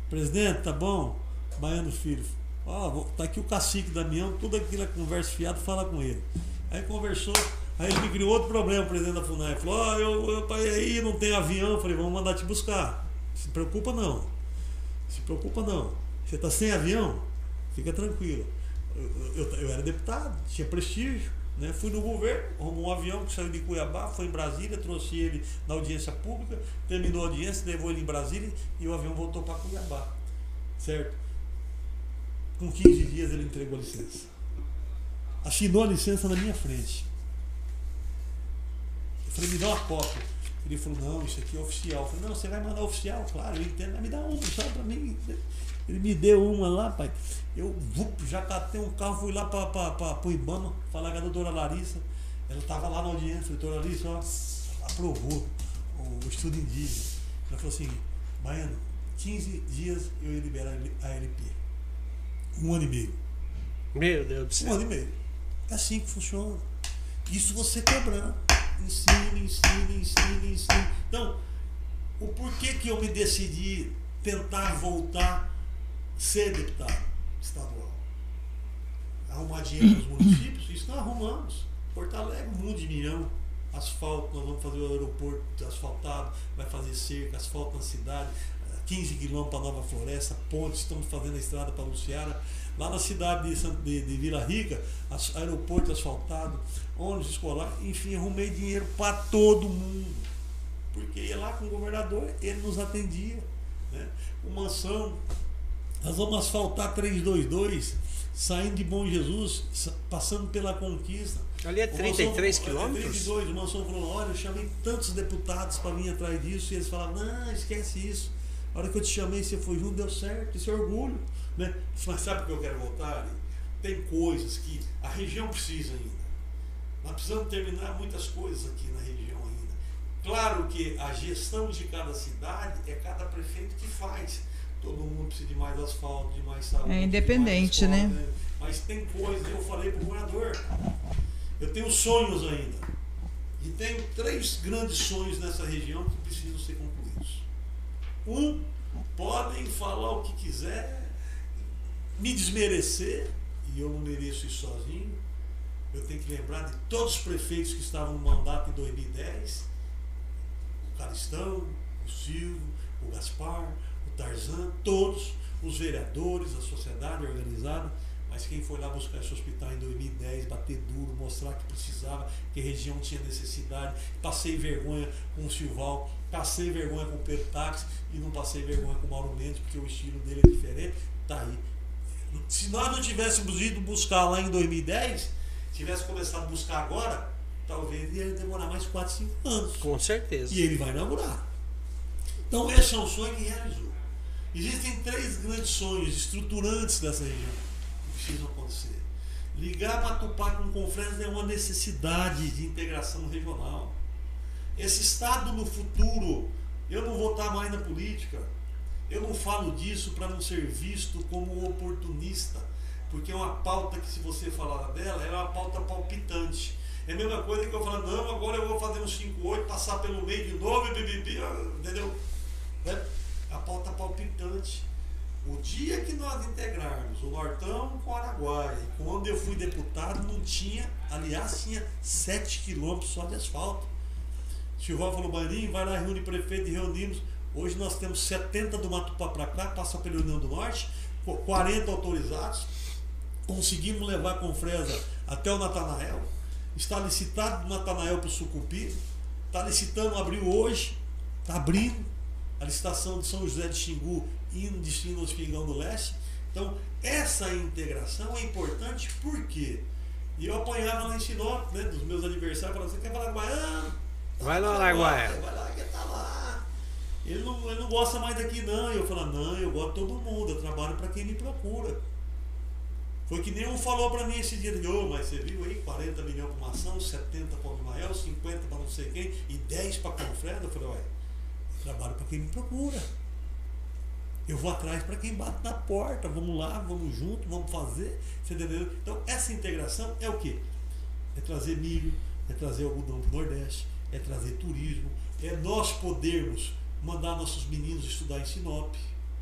Presidente, tá bom? Baiano Filho. Ó, tá aqui o cacique Damião, tudo aquilo é conversa fiado, fala com ele. Aí conversou, aí ele me criou outro problema, o presidente da FUNAI. Falou, ó, oh, eu, eu pai aí, não tem avião. Eu falei, vamos mandar te buscar. Se preocupa não. Se preocupa não. Você tá sem avião? Fica tranquilo eu, eu, eu, era deputado, tinha prestígio. Né? Fui no governo, arrumou um avião que saiu de Cuiabá, foi em Brasília, trouxe ele na audiência pública, terminou a audiência, levou ele em Brasília e o avião voltou para Cuiabá. Certo? Com 15 dias ele entregou a licença. Assinou a licença na minha frente. Eu falei, me dá uma cópia. Ele falou, não, isso aqui é oficial. Eu falei, não, você vai mandar oficial, claro, eu entendo, me dá uma só para mim. Ele me deu uma lá, pai. Eu já catei um carro, fui lá para o Ibama, falar com a doutora Larissa. Ela estava lá na audiência, doutora Larissa, ó, aprovou o estudo indígena. Ela falou assim, Baiano, 15 dias eu ia liberar a LP. Um ano e meio. Meu Deus do céu. Um ano e meio. É assim que funciona. Isso você quebrando. Ensina, ensina, ensina, ensina. Então, o porquê que eu me decidi tentar voltar ser deputado estadual. Arrumar dinheiro para os municípios, isso nós arrumamos. Porto Alegre, mundo de milhão. Asfalto, nós vamos fazer o aeroporto asfaltado, vai fazer cerca, asfalto na cidade, 15 quilômetros para Nova Floresta, pontes, estamos fazendo a estrada para Luciara. Lá na cidade de, de, de Vila Rica, aeroporto asfaltado, ônibus escolar, enfim, arrumei dinheiro para todo mundo. Porque ia lá com o governador, ele nos atendia. Né? O Mansão, nós vamos asfaltar 322, saindo de Bom Jesus, passando pela conquista. Ali é 33 quilômetros? 32, o Mansão falou, olha, eu chamei tantos deputados para vir atrás disso, e eles falaram, não, esquece isso. A hora que eu te chamei, você foi junto, deu certo, isso é orgulho. Né? Mas sabe por que eu quero voltar? Tem coisas que a região precisa ainda. Nós precisamos terminar muitas coisas aqui na região ainda. Claro que a gestão de cada cidade é cada prefeito que faz todo mundo precisa de mais asfalto, de mais saúde. É independente, né? né? Mas tem coisas, eu falei para o governador, eu tenho sonhos ainda. E tenho três grandes sonhos nessa região que precisam ser concluídos. Um, podem falar o que quiser, me desmerecer, e eu não mereço isso sozinho. Eu tenho que lembrar de todos os prefeitos que estavam no mandato em 2010, o Caristão, o Silvio, o Gaspar, Tarzan, todos os vereadores, a sociedade organizada, mas quem foi lá buscar esse hospital em 2010, bater duro, mostrar que precisava, que a região tinha necessidade, passei vergonha com o Silval, passei vergonha com o Pedro Táxi e não passei vergonha com o Mauro Mendes, porque o estilo dele é diferente, tá aí. Se nós não tivéssemos ido buscar lá em 2010, tivesse começado a buscar agora, talvez ia demorar mais 4, 5 anos. Com certeza. E ele vai inaugurar. Então esse é um sonho que realizou. Existem três grandes sonhos estruturantes dessa região precisam acontecer. Ligar Matupá com Confresa é uma necessidade de integração regional. Esse Estado no futuro, eu não vou estar mais na política, Eu não falo disso para não ser visto como oportunista, porque é uma pauta que, se você falar dela, é uma pauta palpitante. É a mesma coisa que eu falar, não, agora eu vou fazer um 5-8, passar pelo meio de novo e bibibi, entendeu? É a pauta palpitante. O dia que nós integrarmos o Nortão com o Araguaia, quando eu fui deputado, não tinha, aliás, tinha 7 quilômetros só de asfalto. Silvão falou, Baninho, vai lá, reúne prefeito e reunimos. Hoje nós temos 70 do Matupá para cá, passa pela União do Norte, 40 autorizados. Conseguimos levar com Fresa até o Natanael. Está licitado do Natanael para o Sucupi. Está licitando, abriu hoje. Está abrindo a licitação de São José de Xingu indo destino ao Espingão do Leste. Então, essa integração é importante porque e eu apanhava lá em Sinop, né, dos meus adversários, falando, você quer falar baiano? Vai no Araguaia. Vai lá, que tá lá. Ele não, ele não gosta mais daqui não. E eu falo, não, eu gosto de todo mundo, eu trabalho para quem me procura. Foi que nem um falou para mim esse dia, oh, mas você viu aí 40 milhões para uma ação, 70 para o Mimael, 50 para não sei quem e 10 para Confreda. Eu falei, ué, eu trabalho para quem me procura. Eu vou atrás para quem bate na porta. Vamos lá, vamos junto, vamos fazer. Você entendeu? Então, essa integração é o quê? É trazer milho, é trazer algodão para o Nordeste, é trazer turismo, é nós podermos mandar nossos meninos estudar em Sinop.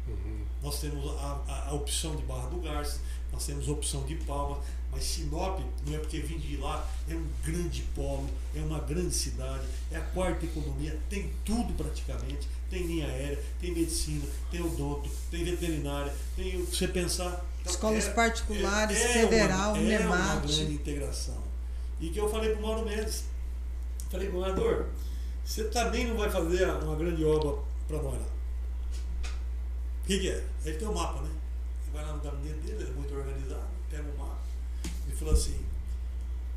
Uhum. Nós temos a, a, a, opção de Barra do Garça, nós temos a opção de Palma, mas Sinop não é porque vim de lá, é um grande polo, é uma grande cidade, é a quarta economia, tem tudo praticamente, tem linha aérea, tem medicina, tem odonto, tem veterinária, tem você pensar. Então, Escolas é, particulares, é, é federal, uma, é uma grande integração. E que eu falei para o Mauro Mendes, Falei, governador, você também não vai fazer uma grande obra para nós lá. O que, que, é? Ele tem o um mapa, né? Ele vai lá no gabinete dele, ele é muito organizado, pega o um mapa e falou assim,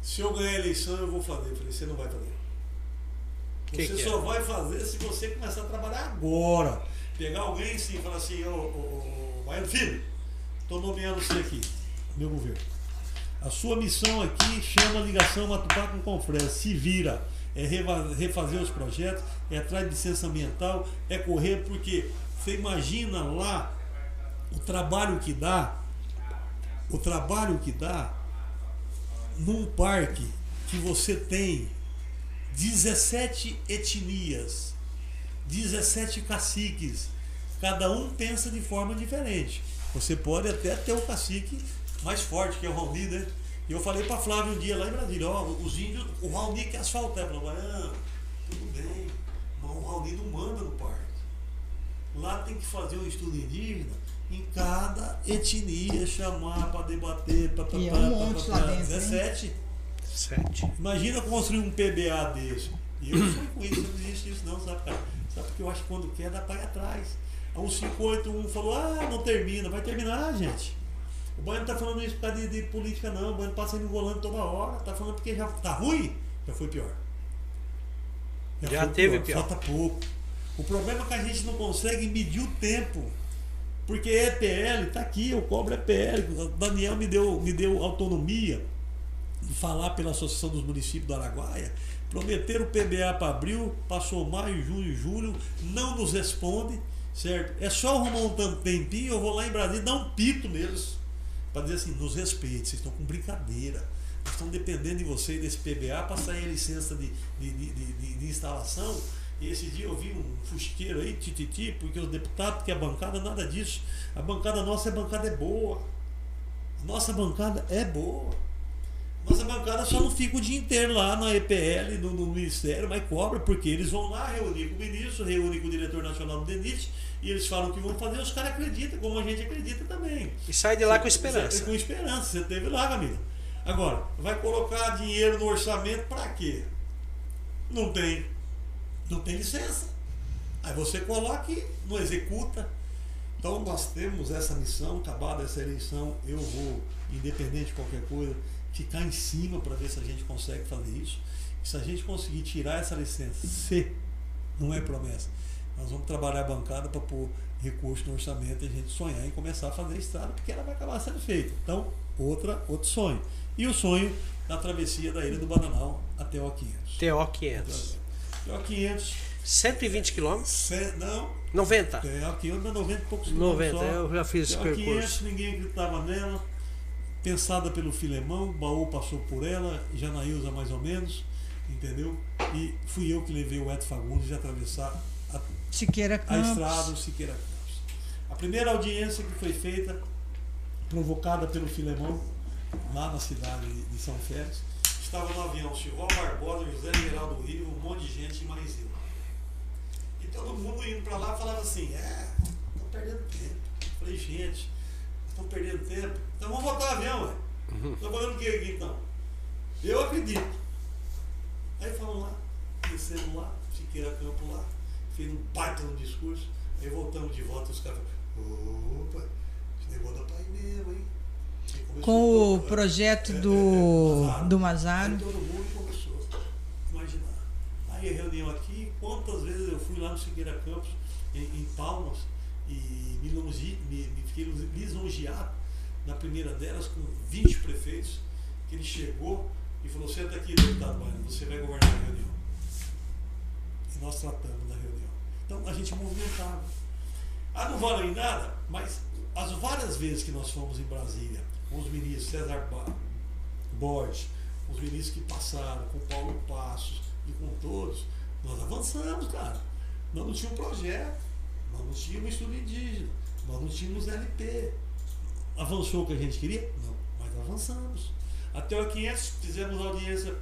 se eu ganhar a eleição eu vou fazer. Eu falei, você não vai fazer. Que você que só é? vai fazer se você começar a trabalhar agora. Pegar alguém assim e falar assim, ô, ô, ô Baiano Filho, estou nomeando você aqui, meu governo. A sua missão aqui chama ligação Matupá com Confresa. Se vira é refazer os projetos, é atrás de licença ambiental, é correr, porque você imagina lá o trabalho que dá, o trabalho que dá num parque que você tem 17 etnias, 17 caciques, cada um pensa de forma diferente. Você pode até ter o cacique mais forte, que é o Raoni, né? E eu falei para Flávio um dia lá em Brasília, ó, os índios, o Raoni quer asfaltar. Ele falou, ah, tudo bem, mas o Raoni não manda no parque. Lá tem que fazer um estudo indígena em cada etnia, chamar para debater, para é um monte lá dentro, 17. 7. Imagina construir um PBA desse. E eu não sou com isso, não existe isso não, sabe, cara? Sabe porque eu acho que quando quer dá para ir atrás. Um 581 falou, ah, não termina, vai terminar, gente. O Baiano tá falando isso por causa de, de política, não. O Baiano passa enrolando toda hora. Tá falando porque já tá ruim, já foi pior. Já, já teve pior. pior. Falta pouco. O problema é que a gente não consegue medir o tempo. Porque EPL, tá aqui, eu cobro EPL. O Daniel me deu, me deu autonomia falar pela Associação dos Municípios do Araguaia. Prometeram o PBA para abril, passou maio, junho, julho, não nos responde, certo? É só arrumar um tempinho, eu vou lá em Brasília dar um pito neles para dizer assim, nos respeite, vocês estão com brincadeira. Estamos dependendo de vocês desse PBA para sair a licença de, de, de, de, de instalação. E esse dia eu vi um fusqueiro aí, tititi, porque os deputados, porque a bancada, nada disso. A bancada nossa, a bancada é boa. Nossa bancada é boa. Nossa bancada só não fica o dia inteiro lá na EPL, no, no Ministério, mas cobra, porque eles vão lá reunir com o ministro, reúnem com o diretor nacional do DENIT, e eles falam que vão fazer, os caras acreditam, como a gente acredita também. E sai de lá você, com esperança. Você, com esperança, você teve lá, Camila. Agora, vai colocar dinheiro no orçamento para quê? Não tem. Não tem licença. Aí você coloca e não executa. Então nós temos essa missão, acabada essa eleição, eu vou, independente de qualquer coisa, ficar em cima para ver se a gente consegue fazer isso. E se a gente conseguir tirar essa licença, se não é promessa, nós vamos trabalhar a bancada para pôr recurso no orçamento e a gente sonhar em começar a fazer a estrada, porque ela vai acabar sendo feita. Então, outra, outro sonho. E o sonho da travessia da Ilha do Bananal até o 500. TO 500. TO 500 120 quilômetros? Não, 90. é, aqui anda 90 e poucos 90, quilômetros só. eu já fiz esse a 500 percurso. ninguém acreditava nela. Pensada pelo Filemão, o baú passou por ela, Janaísa mais ou menos, entendeu? E fui eu que levei o Eto Fagundes a atravessar a, Siqueira a estrada do Siqueira Campos. A primeira audiência que foi feita, provocada pelo Filemão, lá na cidade de São Félix, estava no avião Silvão Barbosa, José Geraldo Rio, um monte de gente em Marizila. E todo mundo indo para lá falava assim, é, estão perdendo tempo. Eu falei, gente, estão perdendo tempo. Então vamos voltar o avião, ué. Estão fazendo o que aqui então? Eu acredito. Aí fomos lá, descemos lá, Siqueira Campo lá, fez um baita no discurso, aí voltamos de volta os caras falaram, opa, esse negócio dá pra ir mesmo, hein? Com o todo- projeto é, é, do, Mazaro. do Aí Mazaro. todo mundo começou a imaginar. Aí a reunião aqui, quantas vezes eu fui lá no Siqueira Campos, em, em Palmas, e me, longi- me, me fiquei lisonjeado na primeira delas com 20 prefeitos, que ele chegou e falou, senta aqui, deputado Baiano, você vai governar a reunião. E nós tratamos da reunião. Então a gente movimentava. Ah, não vale nada, mas as várias vezes que nós fomos em Brasília, com os ministros César Borges, os ministros que passaram, com Paulo Passos e com todos, nós avançamos, cara. Nós não tínhamos projeto, nós não tínhamos estudo indígena, nós não tínhamos LP. Avançou o que a gente queria? Não, mas avançamos. Até o 500 fizemos audiência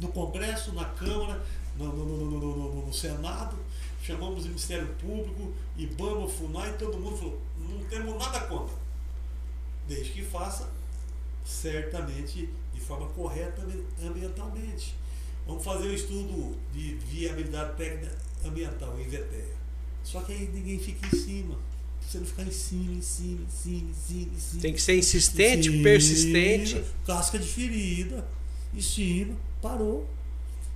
no Congresso, na Câmara, no, no- no- no- Senado, chamamos o Ministério Público, IBAMA, FUNAI, todo mundo falou, não temos nada contra. Desde que faça certamente de forma correta ambi- ambientalmente. Vamos fazer o estudo de viabilidade técnica ambiental, o IVTEA. Só que aí ninguém fica em cima. Você não ficar em cima, em cima, em cima, em cima, em cima. Tem que ser insistente, Sim, persistente. Casca de ferida. Em cima, parou.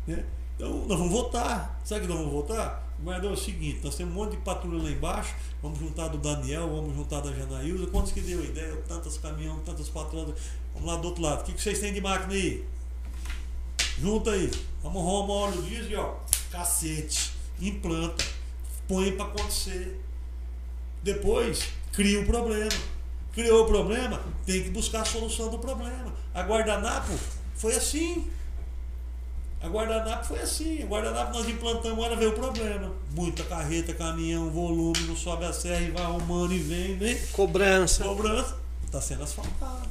Né? Então, nós vamos votar. Sabe que nós vamos votar? Mas é o seguinte, nós temos um monte de patrulha lá embaixo, vamos juntar do Daniel, vamos juntar da Janaílza. Quantos que deu a ideia? Tantas caminhões, tantas patrulhas. Vamos lá do outro lado. O que, que vocês têm de máquina aí? Junta aí. Vamos arrumar óleo diesel, ó. Cacete. Implanta. Põe para acontecer. Depois, cria o problema. Criou o problema, tem que buscar a solução do problema. A guardanapo foi assim. A guardanapo foi assim. A guardanapo nós implantamos, ela veio o problema. Muita carreta, caminhão, volume, não sobe a serra e vai arrumando e vem, vem. Cobrança. Cobrança está sendo asfaltado.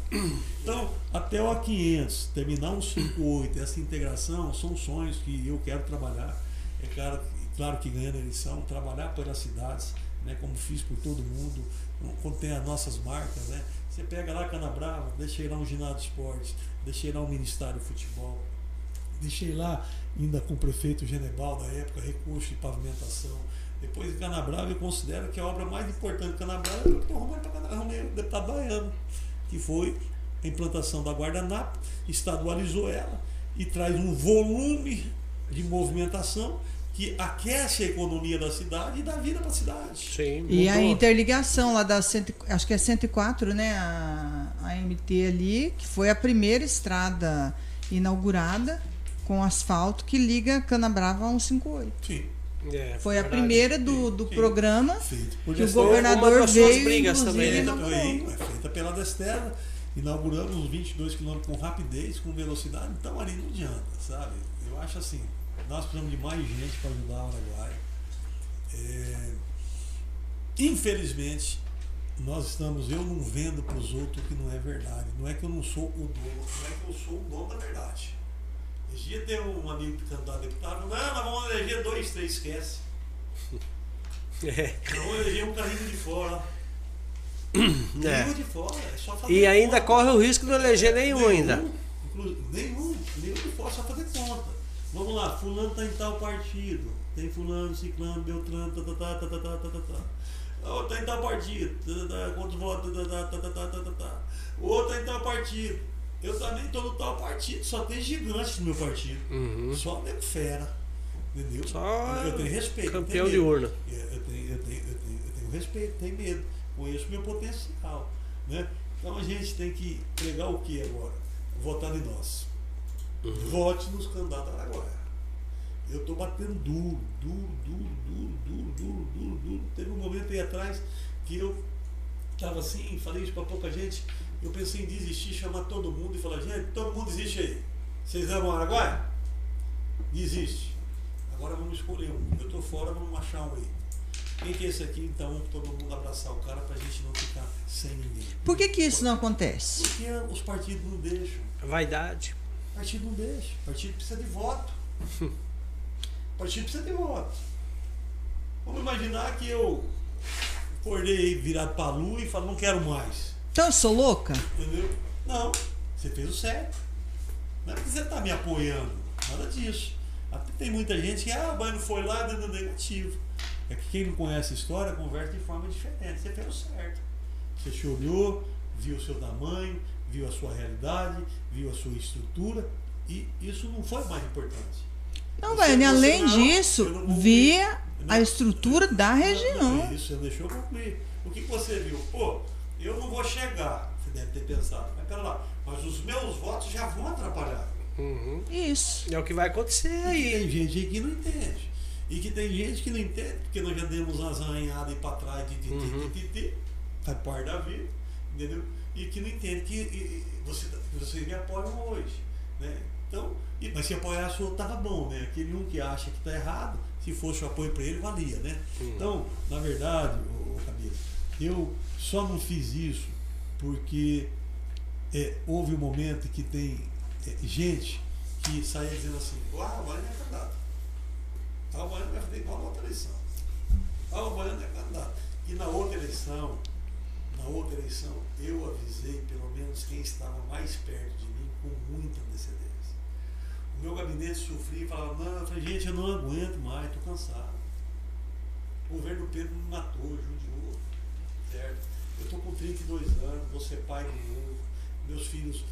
Então, até o A500, terminar um 58, essa integração são sonhos que eu quero trabalhar. É claro, claro que ganhando a eleição, trabalhar pelas cidades, né, como fiz por todo mundo, quando tem as nossas marcas. Né, você pega lá Canabrava, deixei lá um ginásio de esportes, deixei lá um Ministério de Futebol, deixei lá, ainda com o prefeito Genebal da época, recurso de pavimentação. Depois de Canabrava, eu considero que a obra mais importante de Canabrava eu estou arrumando para Canabrava, arrumei o deputado Baiano, que foi a implantação da Guardanapo, estadualizou ela e traz um volume de movimentação que aquece a economia da cidade e dá vida para a cidade. Sim, E a interligação lá da cento, acho que é 104, né? A, a MT ali, que foi a primeira estrada inaugurada com asfalto que liga Canabrava a 158. Sim, É, Foi a primeira do, do Sim. programa feito por que o governador veio brigas também, né? Feita, é feita pela Destela. Inauguramos os 22 quilômetros com rapidez, com velocidade, então ali não adianta, sabe? Eu acho assim, nós precisamos de mais gente para ajudar o Araguaia. É, infelizmente, nós estamos, eu não vendo para os outros que não é verdade. Não é que eu não sou o dono, não é que eu sou o dono da verdade. Esse dia tem um amigo que candidato a deputado, não, nós vamos eleger dois, três, esquece. [LAUGHS] É, Nós vamos eleger um carrinho de fora. [COUGHS] é. Nenhum de fora, é só fazer E ainda conta. corre o risco de não eleger nenhum ainda. inclu- Nenhum, nenhum de fora, só fazer conta. Vamos lá, fulano está em tal partido. Tem fulano, ciclano, beltrano, tá, tá, tá, tá, tá, tá, tá, tá, tá. O outro está em tal partido. Tá, tá, tá, quantos votos? Tá, tá, tá, tá, tá, tá, tá, tá. O outro está em tal partido. Eu também estou no tal partido, só tem gigantes no meu partido. Uhum. Só nego fera. Entendeu? Só eu tenho respeito. campeão tenho de urna. É, Eu tenho, eu, tenho, eu, tenho, eu tenho respeito, tenho medo. Conheço meu potencial. Né? Então a gente tem que pregar o que agora? Votar em nós. Uhum. Vote nos candidatos a Araguaia. eu estou batendo duro, duro, duro, duro, duro, duro, duro, duro. Teve um momento aí atrás que eu estava assim, falei isso para pouca gente, eu pensei em desistir, chamar todo mundo e falar, gente, todo mundo desiste aí. Vocês amam Araguaia? Desiste. Agora vamos escolher um. Eu estou fora, vamos achar um aí. Quem que é esse aqui, então, todo mundo abraçar o cara para a gente não ficar sem ninguém. Por que, que isso não acontece? Porque os partidos não deixam. Vaidade. Partido não deixa. O partido precisa de voto. O [LAUGHS] partido precisa de voto. Vamos imaginar que eu acordei virado para a lua e falo, não quero mais. Então eu sou louca? Entendeu? Não, você fez o certo. Não é porque você está me apoiando, nada disso. Até tem muita gente que, ah, mas não foi lá dando negativo. É que quem não conhece a história conversa de forma diferente. Você fez o certo. Você se olhou, viu o seu tamanho, viu a sua realidade, viu a sua estrutura e isso não foi mais importante. Não, Você- Vânia, você além não- disso, não via não- a estrutura da Não, região. Isso, você deixou concluir. O que você viu? Pô, eu não vou chegar, você deve ter pensado. Mas pera lá, mas os meus votos já vão atrapalhar. Uhum. Isso. É o que vai acontecer E que aí. tem gente aí que não entende. E que tem gente que não entende, porque nós já demos umas arranhadas aí pra trás de titi, Uhum. titi, faz parte da vida, entendeu? E que não entende que e- você, vocês me apoiam hoje. Né? Então, e- mas se apoiasse o outro tava bom, né? Aquele um que acha que tá errado, se fosse o apoio para ele, valia, né? Então, na verdade, ô Camila, eu só não fiz isso porque é, houve um momento que tem é, gente que saía dizendo assim, ah, o Baiano é candidato. Ah, o Baiano vai fazer igual na outra eleição. Ah, o Baiano é candidato. E na outra eleição, na outra eleição, eu avisei pelo menos quem estava mais perto de mim com muita antecedência. O meu gabinete sofria e falava, não, eu falei, gente, eu não aguento mais, estou cansado. O governo Pedro me matou, judiou, certo? Eu estou com 32 anos, vou ser pai de novo, meus filhos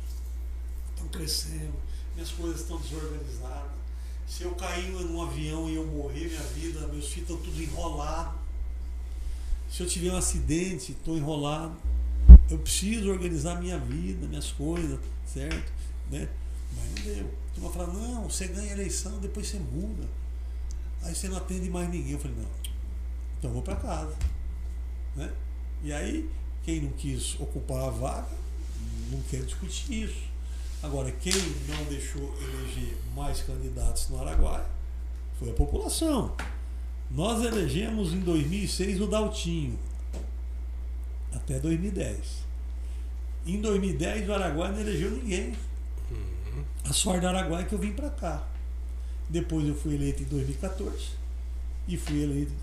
estão crescendo, minhas coisas estão desorganizadas. Se eu cair num avião e eu morrer, minha vida, meus filhos estão tudo enrolados. Se eu tiver um acidente, estou enrolado. Eu preciso organizar minha vida, minhas coisas, certo? Né? Mas não deu. Tu vai falar, não, você ganha a eleição, depois você muda. Aí você não atende mais ninguém. Eu falei, não, então eu vou para casa. Né? E aí, quem não quis ocupar a vaga, não quer discutir isso. Agora, quem não deixou eleger mais candidatos no Araguaia foi a população. Nós elegemos em 2006 o Daltinho, até 2010. Em 2010 o Araguaia não elegeu ninguém. A sorte do Araguaia é que eu vim para cá. Depois eu fui eleito em 2014 e fui eleito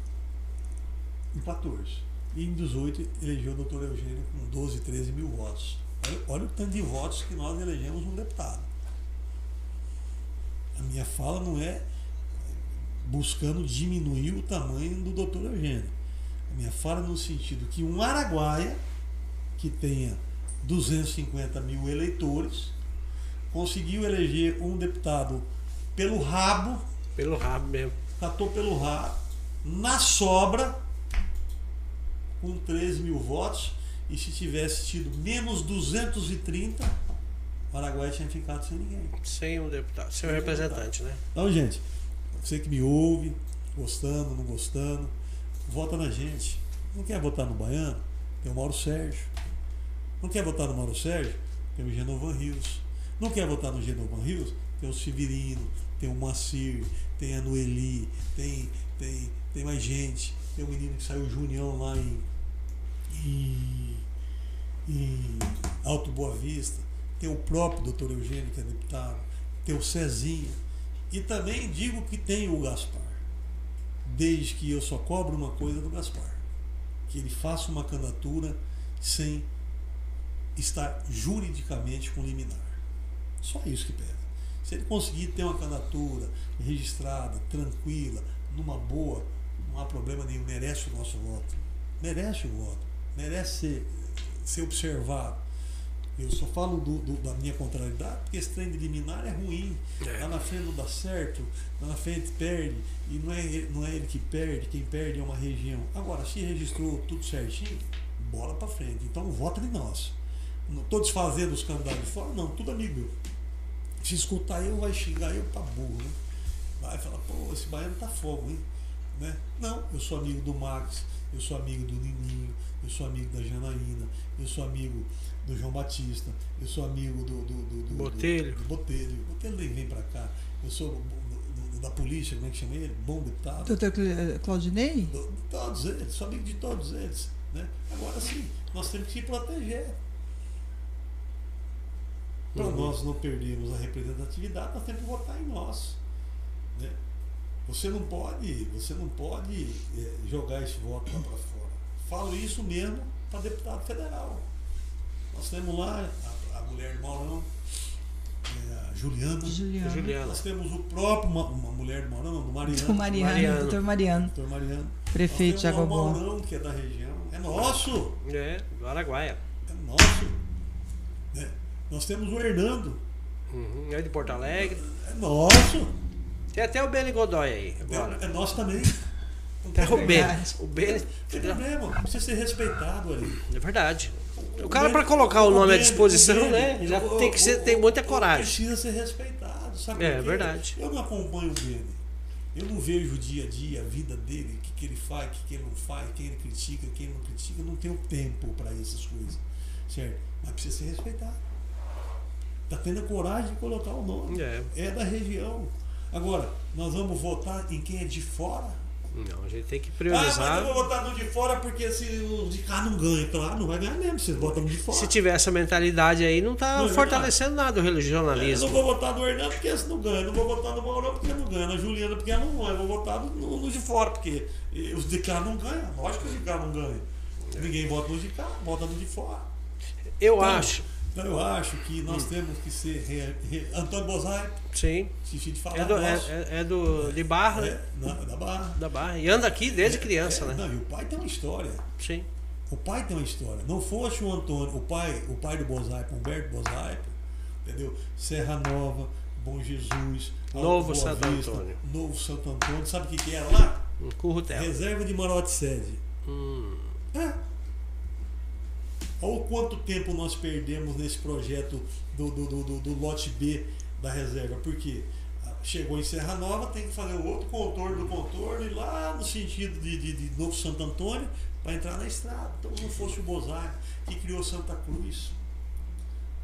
em 14. E em 18 elegeu o doutor Eugênio com 12, 13 mil votos. Olha, olha o tanto de votos que nós elegemos um deputado. A minha fala não é buscando diminuir o tamanho do doutor Eugênio. A minha fala no sentido que um Araguaia que tenha 250 mil eleitores conseguiu eleger um deputado pelo rabo, Pelo rabo mesmo. catou pelo rabo, na sobra, com 13 mil votos, e se tivesse tido menos 230, o Araguaia tinha ficado sem ninguém. Sem um deputado, sem um representante, né? Então, gente, você que me ouve, gostando, não gostando, vota na gente. Não quer votar no Baiano? Tem o Mauro Sérgio. Não quer votar no Mauro Sérgio? Tem o Genovan Rios. Não quer votar no Genovan Rios? Tem o Severino, tem o Macir, tem a Noeli, tem, tem, tem mais gente. Tem o menino que saiu Junião lá em, em, em Alto Boa Vista. Tem o próprio doutor Eugênio, que é deputado. Tem o Cezinha. E também digo que tem o Gaspar. Desde que eu só cobro uma coisa do Gaspar. Que ele faça uma candidatura sem estar juridicamente com liminar. Só isso que pede. Se ele conseguir ter uma candidatura registrada, tranquila, numa boa, não há problema nenhum, merece o nosso voto. Merece o voto. Merece ser, ser observado. Eu só falo do, do- da minha contrariedade porque esse trem de liminar é ruim. É. Lá na frente não dá certo, lá na frente perde. E não é, ele- não é ele que perde, quem perde é uma região. Agora, se registrou tudo certinho, bola pra frente. Então o voto é de nós. Não estou desfazendo os candidatos de fora, não, tudo amigo meu. Se escutar eu, vai xingar eu pra burro. Né? vai falar, pô, esse baiano tá fogo, hein? Né? Não, eu sou amigo do Max, eu sou amigo do Nininho, eu sou amigo da Janaína, eu sou amigo do João Batista, eu sou amigo do, do, do, do Botelho. Do, do Botelho. O Botelho nem vem pra cá. Eu sou do- do- da polícia, como é que chama ele? Bom deputado. Doutor Cla- Claudinei? Do- de todos eles, sou amigo de todos eles. Né? Agora sim, nós temos que se proteger. Para Uhum. nós não perdermos a representatividade, nós temos que votar em nós. né? Você não pode, você não pode eh, jogar esse voto lá para fora. Falo isso mesmo para deputado federal. Nós temos lá a, a mulher de Maurão, eh, a Juliana. Juliano. Juliana. Nós temos o próprio, uma, uma mulher de Maurão, do Mariano. O Mariano, Mariano. doutor Mariano. Doutor Mariano. Prefeito de Água o. Maurão, que é da região. É nosso! É, do Araguaia. É nosso! Né? Nós temos o Hernando. Uhum. É de Porto Alegre. É nosso! Tem até o Beni Godoy aí agora. É, é nosso também. Até tem o Beni. O Beni. Não tem problema, precisa ser respeitado ali. É verdade. O cara, para colocar o nome à disposição, né? Já tem que ser, tem muita coragem. Precisa ser respeitado, sabe? É, verdade. Eu não acompanho o Beni. Eu não vejo o dia a dia, a vida dele, o que, que ele faz, o que, que ele não faz, quem ele critica, quem ele não critica. Eu não tenho tempo para essas coisas. Certo? Mas precisa ser respeitado. Está tendo a coragem de colocar o nome. É. É da região. Agora, nós vamos votar em quem é de fora? Não, a gente tem que Ah, mas priorizar. eu vou votar no de fora porque se o de cá não ganha. Claro, não vai ganhar mesmo. Vocês votam no de fora. Se tiver essa mentalidade aí, não tá Não é fortalecendo nada o Eu não vou votar no Hernando porque esse não ganha. Eu não vou votar no Maurão porque ele não ganha. Na Juliana porque ela não ganha. Eu vou votar no, no de fora porque os de cá não ganham. Lógico que os de cá não ganham. Ninguém vota no de cá, vota no de fora. Eu Então, acho, Então eu acho que nós Hum. temos que ser. Re, re, Antônio Bozai, sim. esqueci de falar. É do, é, é- é do de Barra, né? É, na, da Barra. da Barra. E anda aqui desde criança, É, né? Não, e o pai tem uma história. Sim. O pai tem uma história. Não fosse o Antônio, o pai, o pai do Bozaipo, Humberto Bozaipo, entendeu? Serra Nova, Bom Jesus, Novo Boa Santo Vista, Antônio. Novo Santo Antônio. Sabe o que, que era lá? Um currutel. Reserva de Marote Sede. Hum, É. Olha o quanto tempo nós perdemos nesse projeto do, do, do, do- lote B da reserva. Por quê? Ah, Chegou em Serra Nova, tem que fazer o outro contorno do contorno e lá no sentido de, de, de Novo Santo Antônio para entrar na estrada. Então não fosse o Bozai que criou Santa Cruz.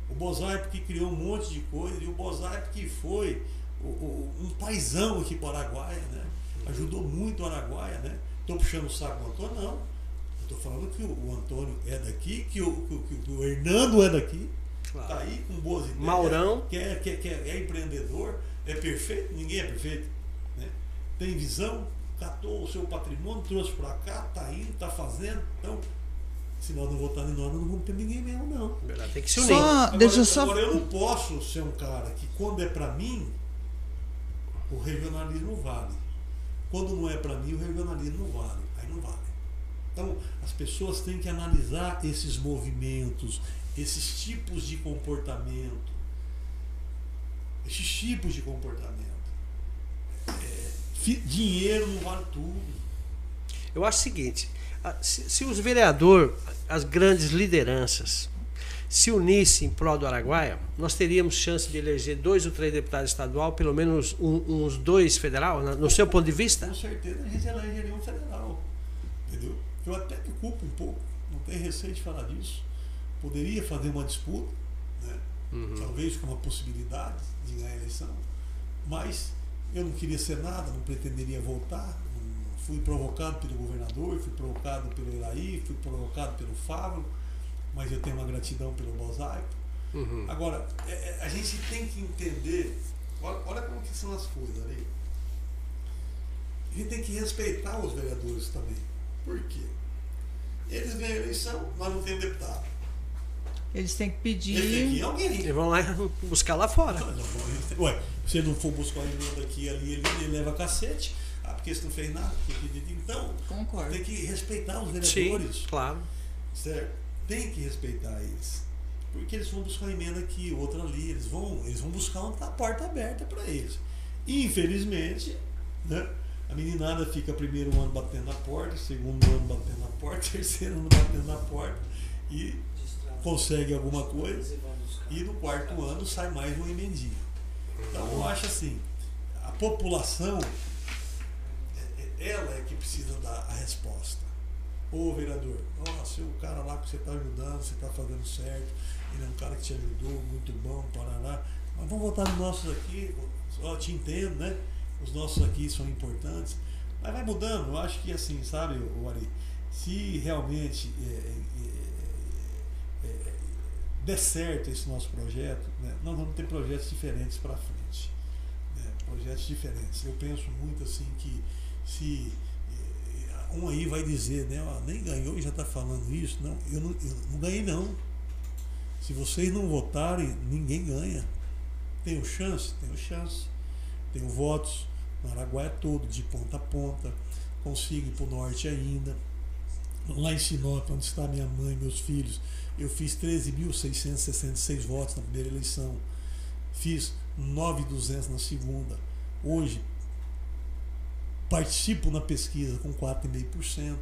O Bozai que criou um monte de coisa e o Bozai que foi o- o- um paizão aqui para o Araguaia, né? Ajudou muito o Araguaia, né? Estou puxando o saco do Antônio, não. Estou falando que o, o Antônio é daqui, que o, que, que o Hernando é daqui, claro. está aí com boas ideias. Maurão. Que é, que, é, que é, é empreendedor, é perfeito, ninguém é perfeito. Né? Tem visão, catou o seu patrimônio, trouxe para cá, está indo, está fazendo. Então, se nós não votarmos em nós, não vamos ter ninguém mesmo, não. Verdade, Tem que se unir. Só, Agora, deixa eu só. agora eu não posso ser um cara que quando é para mim, o regionalismo vale. Quando não é para mim, o regionalismo não vale. Aí não vale. Então, as pessoas têm que analisar esses movimentos, esses tipos de comportamento. Esses tipos de comportamento. É, dinheiro não vale tudo. Eu acho o seguinte: se, se os vereadores, as grandes lideranças, se unissem em prol do Araguaia, nós teríamos chance de eleger dois ou três deputados estadual, pelo menos um- uns dois federal, no seu ponto de vista? Com certeza a gente elegeria um federal. Entendeu? Eu até me culpo um pouco, não tenho receio de falar disso. Poderia fazer uma disputa, né? Uhum. talvez com uma possibilidade de ganhar a eleição, mas eu não queria ser nada, não pretenderia voltar. não- Fui provocado pelo governador, fui provocado pelo Iraí, fui provocado pelo Fábio, mas eu tenho uma gratidão pelo Mosaico. Uhum. Agora, é- é- a gente tem que entender, olha, olha como que são as coisas ali. A gente tem que respeitar os vereadores também. Por quê? Eles ganham a eleição, nós não temos deputado. Eles têm que Eles têm que ir pedir. alguém. E vão lá buscar lá fora. Ué, se ele não for buscar uma emenda aqui ali, ele, ele leva cacete. Ah, porque você não fez nada. porque- Então, Concordo. tem que respeitar os Sim, vereadores. claro. Certo? Tem que respeitar eles. Porque eles vão buscar uma emenda aqui, outra ali, eles vão, eles vão buscar onde está a porta aberta para eles. Infelizmente, né, a meninada fica primeiro ano batendo na porta, segundo ano batendo na porta, [LAUGHS] terceiro ano batendo na porta e consegue alguma coisa. E no quarto ano sai mais uma emendinha. Então eu acho assim, a população, é, é, ela é que precisa dar a resposta. Ô vereador, nossa, o cara lá que você está ajudando, você está fazendo certo, ele é um cara que te ajudou, muito bom, Paraná. Mas vamos voltar nos nossos aqui, eu te entendo, né? Os nossos aqui são importantes. Mas vai mudando, eu acho que assim, sabe, Ari, se realmente é, é, é, der certo esse nosso projeto, né, nós vamos ter projetos diferentes para frente. Né, projetos diferentes. Eu penso muito assim que se é, um aí vai dizer, né, ó, nem ganhou e já está falando isso, não, eu não, eu não ganhei não. Se vocês não votarem, ninguém ganha. Tenho chance? Tenho chance. Tenho votos Araguaia todo, de ponta a ponta. Consigo ir para o norte ainda. Lá em Sinop, onde está minha mãe meus filhos, eu fiz 13.666 votos na primeira eleição. Fiz 9.200 na segunda. Hoje, participo na pesquisa com 4,5%,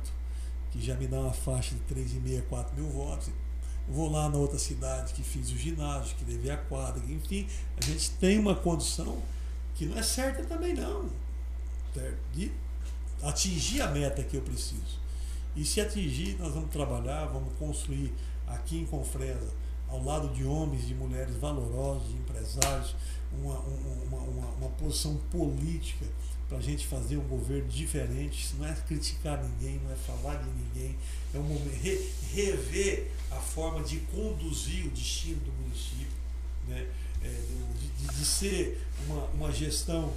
que já me dá uma faixa de 3,5 a 4 mil votos. Vou lá na outra cidade que fiz o ginásio, que levei a quadra, enfim, a gente tem uma condição que não é certa também não, certo? de atingir a meta que eu preciso. E se atingir, nós vamos trabalhar, vamos construir aqui em Confresa, ao lado de homens e mulheres valorosos, empresários, uma, uma, uma, uma posição política para a gente fazer um governo diferente. Isso não é criticar ninguém, não é falar de ninguém, é um momento re, rever a forma de conduzir o destino do município, né? É, de, de, ser uma, uma gestão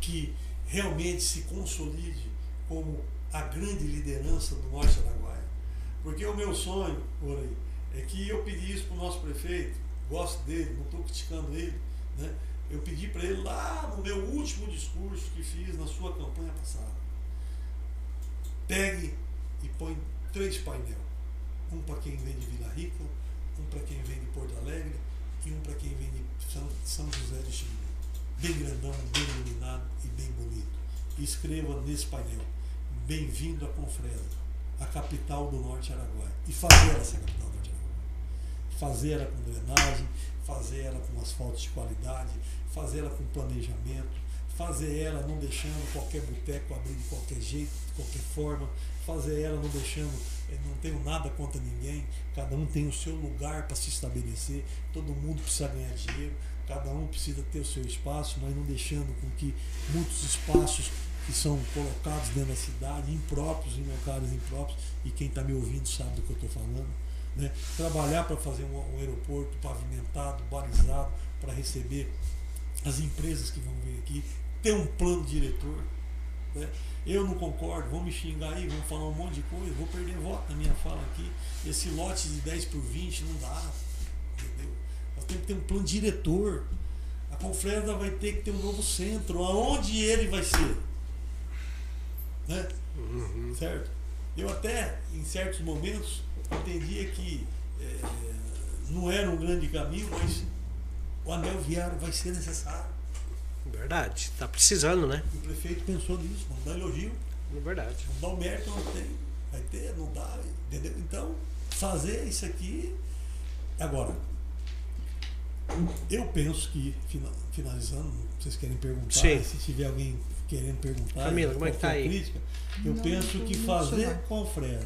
que realmente se consolide como a grande liderança do Norte Araguaia. Porque o meu sonho, aí, é que eu pedi isso para o nosso prefeito, gosto dele, não estou criticando ele, né? eu pedi para ele lá no meu último discurso que fiz na sua campanha passada. Pegue e põe três painéis. Um para quem vem de Vila Rica, um para quem vem de Porto Alegre e um para quem vem de São José de Xingu. Bem grandão, bem iluminado e bem bonito. Escreva nesse painel Bem-vindo a Confresa, a capital do Norte Araguaia. E fazer essa capital do Norte Araguaia. Fazer ela com drenagem, fazer ela com asfalto de qualidade, fazer ela com planejamento, fazer ela não deixando qualquer boteco abrir de qualquer jeito, de qualquer forma, fazer ela não deixando, eh, não tenho nada contra ninguém, cada um tem o seu lugar para se estabelecer, todo mundo precisa ganhar dinheiro, cada um precisa ter o seu espaço, mas não deixando com que muitos espaços que são colocados dentro da cidade, impróprios em locais impróprios, e quem está me ouvindo sabe do que eu estou falando. Né? Trabalhar para fazer um, um aeroporto pavimentado, balizado, para receber as empresas que vão vir aqui, ter um plano diretor. Né? Eu não concordo, vão me xingar aí, vão falar um monte de coisa, vou perder voto na minha fala aqui. Esse lote de 10 por 20 não dá. Entendeu? Nós temos que ter um plano diretor. A Confresa vai ter que ter um novo centro. Aonde ele vai ser? Né? Uhum. Certo? Eu até, em certos momentos, entendia que é, não era um grande caminho, mas o anel viário vai ser necessário. Verdade, está precisando, né? O prefeito pensou nisso, não dá elogio. É verdade. Não dá o mérito, não tem. Vai ter, não dá, entendeu? Então, fazer isso aqui. Agora, eu penso que, finalizando, vocês querem perguntar, Sim. se tiver alguém querendo perguntar, Camila, como é que tá aí? Crítica, eu não, penso que fazer com Fred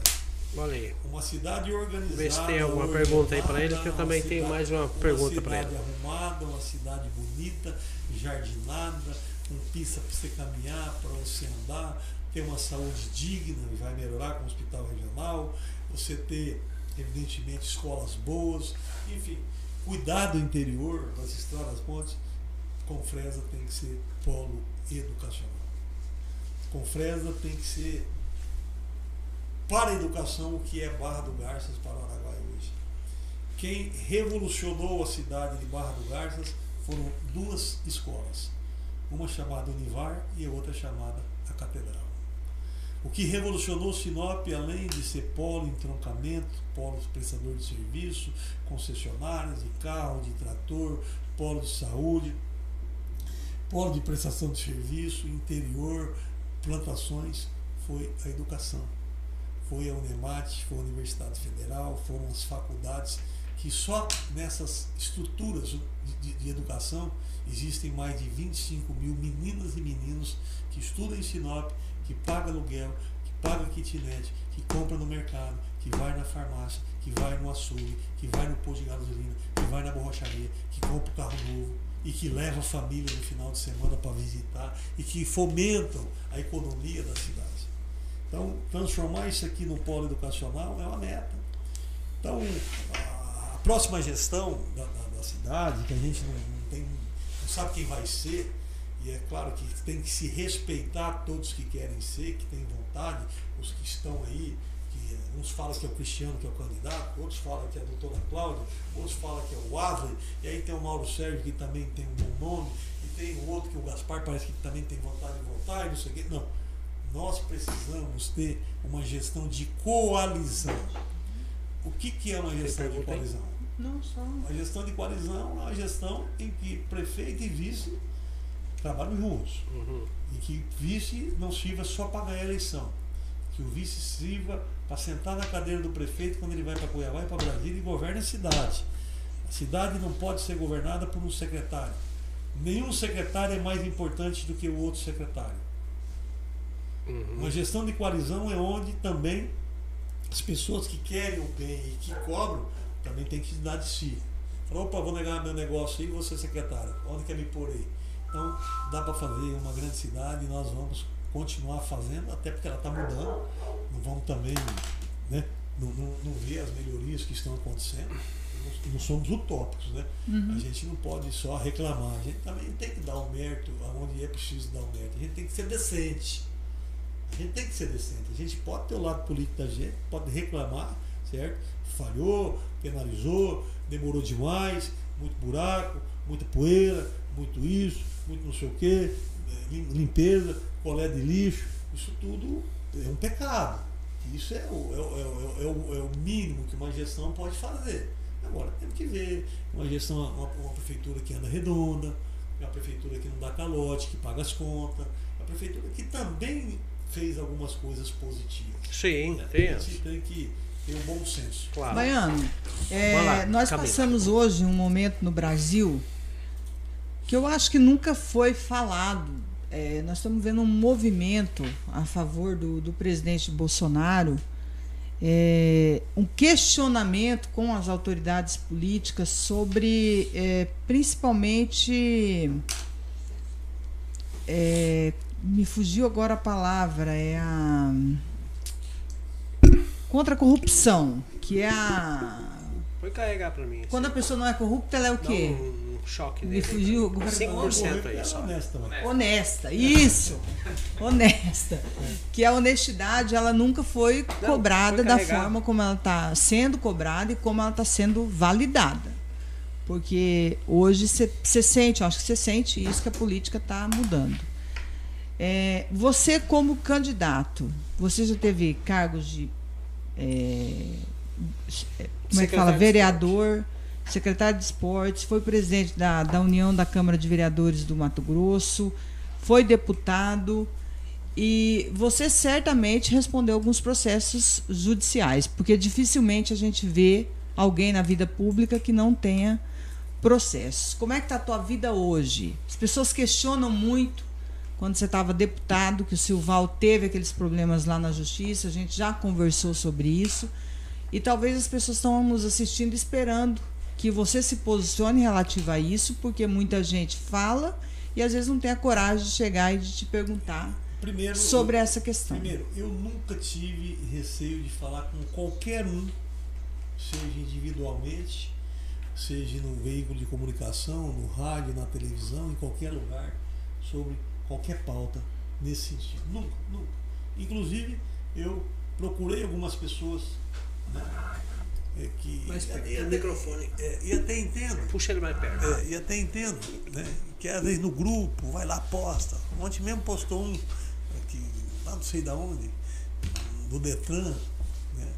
Olha aí. Uma cidade organizada. Vê se tem alguma pergunta aí para ele, que eu também cidade, tenho mais uma pergunta para ele. Uma cidade arrumada, uma cidade bonita, jardinada, com pista para você caminhar, para você andar, ter uma saúde digna, vai melhorar com o hospital regional, você ter, evidentemente, escolas boas, enfim, cuidar do interior, das estradas, pontes. Confresa tem que ser polo educacional. Confresa tem que ser para a educação o que é Barra do Garças para o Araguaia hoje. Quem revolucionou a cidade de Barra do Garças foram duas escolas, uma chamada Univar e a outra chamada a Catedral. O que revolucionou Sinop, além de ser polo entroncamento, polo prestador de serviço, concessionárias de carro, de trator, polo de saúde, polo de prestação de serviço, interior, plantações, foi a educação foi a Unemat, foi a Universidade Federal, foram as faculdades que só nessas estruturas de, de, educação existem mais de 25 mil meninas e meninos que estudam em Sinop, que pagam aluguel, que pagam kitnet, que compram no mercado, que vai na farmácia, que vai no açougue, que vai no posto de gasolina, que vai na borracharia, que compra um carro novo e que leva a família no final de semana para visitar e que fomentam a economia da cidade. Então, transformar isso aqui no polo educacional é uma meta. Então, a próxima gestão da, da, da cidade, que a gente não, não, tem, não sabe quem vai ser, e é claro que tem que se respeitar todos que querem ser, que têm vontade, os que estão aí, que uns falam que é o Cristiano que é o candidato, outros falam que é a doutora Cláudia, outros falam que é o Adler, e aí tem o Mauro Sérgio que também tem um bom nome, e tem o outro que o Gaspar parece que também tem vontade de votar, e não sei o quê. Não. Nós precisamos ter uma gestão de coalizão. O que, que é uma gestão de coalizão? Não só. A gestão de coalizão é uma gestão em que prefeito e vice trabalham juntos. Uhum. E que vice não sirva só para ganhar a eleição. Que o vice sirva para sentar na cadeira do prefeito quando ele vai para Cuiabá e para Brasília e governe a cidade. A cidade não pode ser governada por um secretário. Nenhum secretário é mais importante do que o outro secretário. Uhum. Uma gestão de coalizão é onde também as pessoas que querem o bem e que cobram também tem que dar de si. Falou, opa, vou negar meu negócio aí, você secretário, onde quer me pôr aí? Então, dá para fazer uma grande cidade e nós vamos continuar fazendo, até porque ela está mudando. Não vamos também né, não, não, não ver as melhorias que estão acontecendo. Não, não somos utópicos, né? Uhum. A gente não pode só reclamar, a gente também tem que dar o mérito aonde é preciso dar o mérito. A gente tem que ser decente. A gente tem que ser decente. A gente pode ter o lado político da gente, pode reclamar, certo? Falhou, penalizou, demorou demais, muito buraco, muita poeira, muito isso, muito não sei o quê, eh, limpeza, colé de lixo, isso tudo é um pecado. Isso é o, é, o, é, o, é, o, é o mínimo que uma gestão pode fazer. Agora, temos que ver uma gestão, uma, uma prefeitura que anda redonda, uma prefeitura que não dá calote, que paga as contas, uma prefeitura que também fez algumas coisas positivas. Sim, né? tem. A gente tem que ter um bom senso. Claro. Baiano, é, lá, nós Camila. passamos hoje um momento no Brasil que eu acho que nunca foi falado. É, nós estamos vendo um movimento a favor do, do presidente Bolsonaro, é, um questionamento com as autoridades políticas sobre, é, principalmente, é, me fugiu agora a palavra, é a contra a corrupção, que é a Foi carregar para mim. quando a pessoa não é corrupta, ela é o quê? um, um choque Me fugiu agora. 5% aí Ela só. é honesta, né? Honesta, isso. Honesta. Que a honestidade ela nunca foi Não, cobrada foi da forma como ela está sendo cobrada e como ela está sendo validada. Porque hoje você sente, eu acho que você sente isso que a política está mudando. É, você como candidato, você já teve cargos de é, como é que fala? Vereador, secretário de esportes, foi presidente da, da União da Câmara de Vereadores do Mato Grosso, foi deputado e você certamente respondeu alguns processos judiciais, porque dificilmente a gente vê alguém na vida pública que não tenha processos. Como é que está a tua vida hoje? As pessoas questionam muito quando você estava deputado, que o Silval teve aqueles problemas lá na justiça, a gente já conversou sobre isso. E talvez as pessoas estão nos assistindo esperando que você se posicione relativo a isso, porque muita gente fala e às vezes não tem a coragem de chegar e de te perguntar Primeiro, sobre eu, essa questão. primeiro, eu nunca tive receio de falar com qualquer um, seja individualmente, seja no veículo de comunicação, no rádio, na televisão, em qualquer lugar, sobre qualquer pauta nesse sentido. Nunca, nunca. Inclusive, eu procurei algumas pessoas né, é, que. Mais perto e do microfone. é, e até entendo Puxa ele mais perto. é, e até entendo, né? Que às vezes no grupo, vai lá, posta. Ontem mesmo postou um, que, lá não sei da onde, do Detran, né?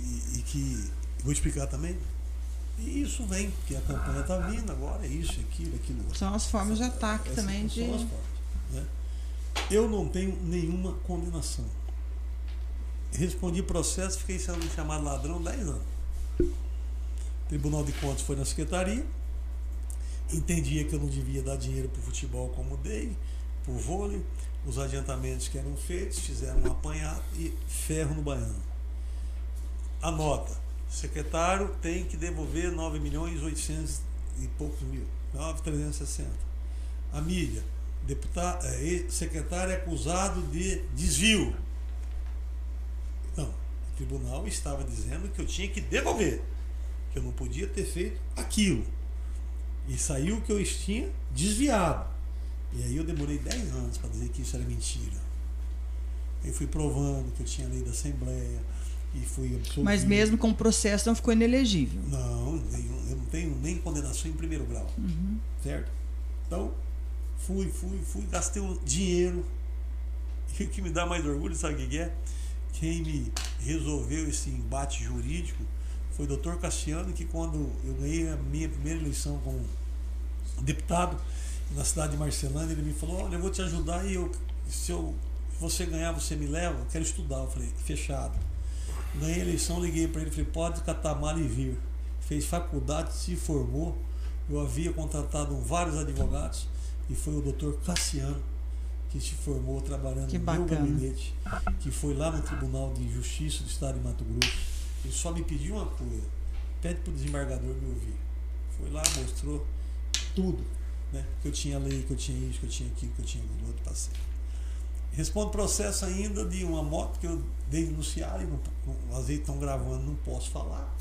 E, e que, vou explicar também. E isso vem, porque a campanha está vindo agora, é isso, aquilo, aquilo. outro. São as formas de ataque Essas também de. são as formas, né? Eu não tenho nenhuma condenação. Respondi processo, fiquei sendo chamado ladrão 10 anos. Tribunal de Contas foi na secretaria, entendia que eu não devia dar dinheiro para o futebol como dei, para o vôlei, os adiantamentos que eram feitos, fizeram um apanhado e ferro no baiano. Anota, secretário tem que devolver 9 milhões 800 e poucos mil, 9,360. A mídia, deputado, é, secretário é acusado de desvio. Não, o tribunal estava dizendo que eu tinha que devolver, que eu não podia ter feito aquilo. E saiu que eu tinha desviado. E aí eu demorei 10 anos para dizer que isso era mentira. Eu fui provando que eu tinha lei da Assembleia e fui absolvido. Mas mesmo com o processo não ficou inelegível. Não, eu não tenho nem condenação em primeiro grau. Uhum. Certo? Então, fui, fui, fui, gastei um dinheiro. E o que me dá mais orgulho, sabe o que é? Quem me resolveu esse embate jurídico foi o doutor Cassiano, que quando eu ganhei a minha primeira eleição como deputado na cidade de Marcelândia, ele me falou, olha, eu vou te ajudar e eu, se eu, você ganhar, você me leva, eu quero estudar. Eu falei, fechado. Ganhei a eleição, liguei para ele, falei, pode catar mala e vir. Fez faculdade, se formou. Eu havia contratado vários advogados e foi o doutor Cassiano que se formou trabalhando que no meu gabinete, que foi lá no Tribunal de Justiça do Estado de Mato Grosso ele só me pediu uma coisa: pede para o desembargador me ouvir. Foi lá, mostrou tudo. Né? Que eu tinha lei, que eu tinha isso, que eu tinha aquilo, que eu tinha aquilo outro, passei. Respondo processo ainda de uma moto que eu dei denunciar e no azeite estão gravando, não posso falar.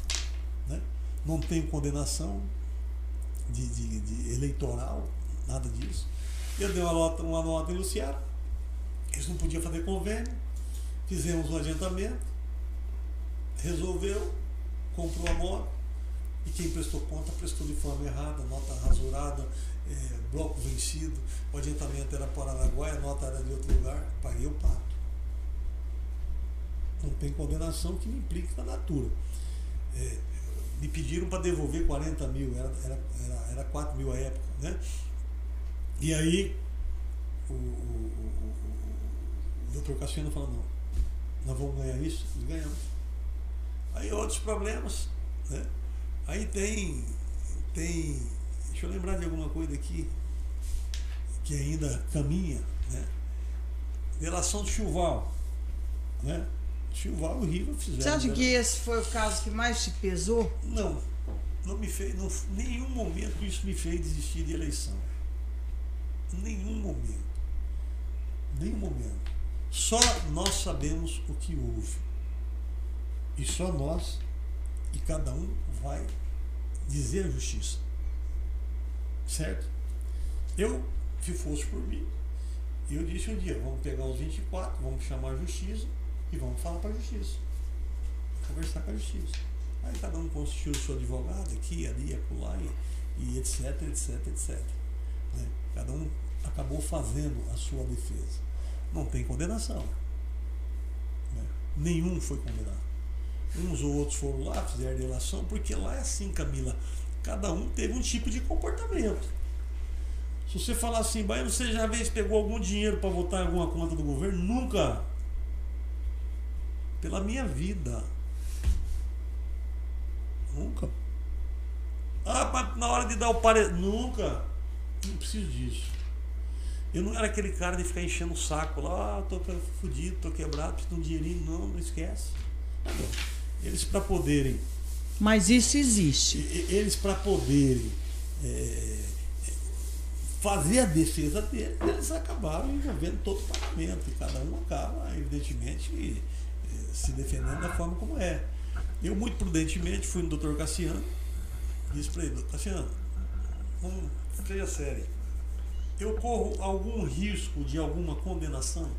Né? Não tenho condenação de, de, de eleitoral, nada disso. Eu dei uma nota, uma nota denunciada, eles não podiam fazer convênio, fizemos um adiantamento, resolveu, comprou a moto e quem prestou conta prestou de forma errada, nota rasurada, é, bloco vencido, o adiantamento era Paranaguá, a nota era de outro lugar, paguei o pato. Não tem condenação que me implique na natura. É, me pediram para devolver 40 mil, era, era, era, era 4 mil à época. Né? E aí o, o, o, o, o doutor Cassiano falou, não, nós vamos ganhar isso? E ganhamos. Aí outros problemas. Né? Aí tem, tem. Deixa eu lembrar de alguma coisa aqui que ainda caminha. Né? Relação do Chuval. Né? Chuval e o Riva fizeram. Você acha né? que esse foi o caso que mais te pesou? Não. Não me fez. Não, nenhum momento isso me fez desistir de eleição. Nenhum momento. Nenhum momento. Só nós sabemos o que houve. E só nós e cada um vai dizer a justiça. Certo? Eu, se fosse por mim, eu disse um dia, vamos pegar os 24, vamos chamar a justiça e vamos falar para a justiça. Conversar com a justiça. Aí cada um constituiu o seu advogado aqui, ali, acolá, e, e etc, etc, etc. Né? Cada um acabou fazendo a sua defesa. Não tem condenação. Né? Nenhum foi condenado. Uns ou outros foram lá, fizeram delação, porque lá é assim, Camila. Cada um teve um tipo de comportamento. Se você falar assim, Baiano, você já vez pegou algum dinheiro para votar em alguma conta do governo? Nunca. Pela minha vida. Nunca. Ah, mas na hora de dar o parecer. Nunca. Não preciso disso. Eu não era aquele cara de ficar enchendo o saco lá, ah, tô fudido, tô quebrado, preciso de um dinheirinho. Não, não esquece. Eles para poderem. Mas isso existe. Eles para poderem é, fazer a defesa deles, eles acabaram envolvendo todo o parlamento. E cada um acaba, evidentemente, é, se defendendo da forma como é. Eu, muito prudentemente, fui no doutor Cassiano e disse para ele, Cassiano, vamos, seja sério. Eu corro algum risco de alguma condenação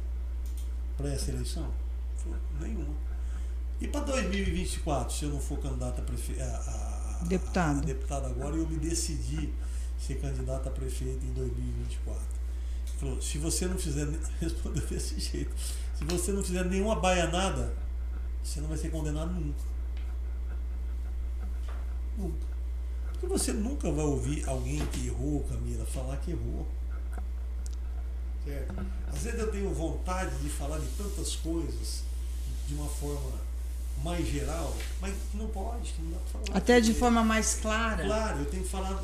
para essa eleição? Falei, nenhuma. E para 2024, se eu não for candidato a, prefe... a, a, deputado. a deputado agora, eu me decidi ser candidato a prefeito em 2024. Ele falou, se você não fizer, [LAUGHS] respondeu desse jeito, se você não fizer nenhuma baianada, você não vai ser condenado nunca. Nunca. Porque você nunca vai ouvir alguém que errou, Camila, falar que errou. Certo? Às vezes eu tenho vontade de falar de tantas coisas de uma forma mais geral, mas não pode, não dá pra falar. Até de forma mais clara. Claro, eu tenho que falar,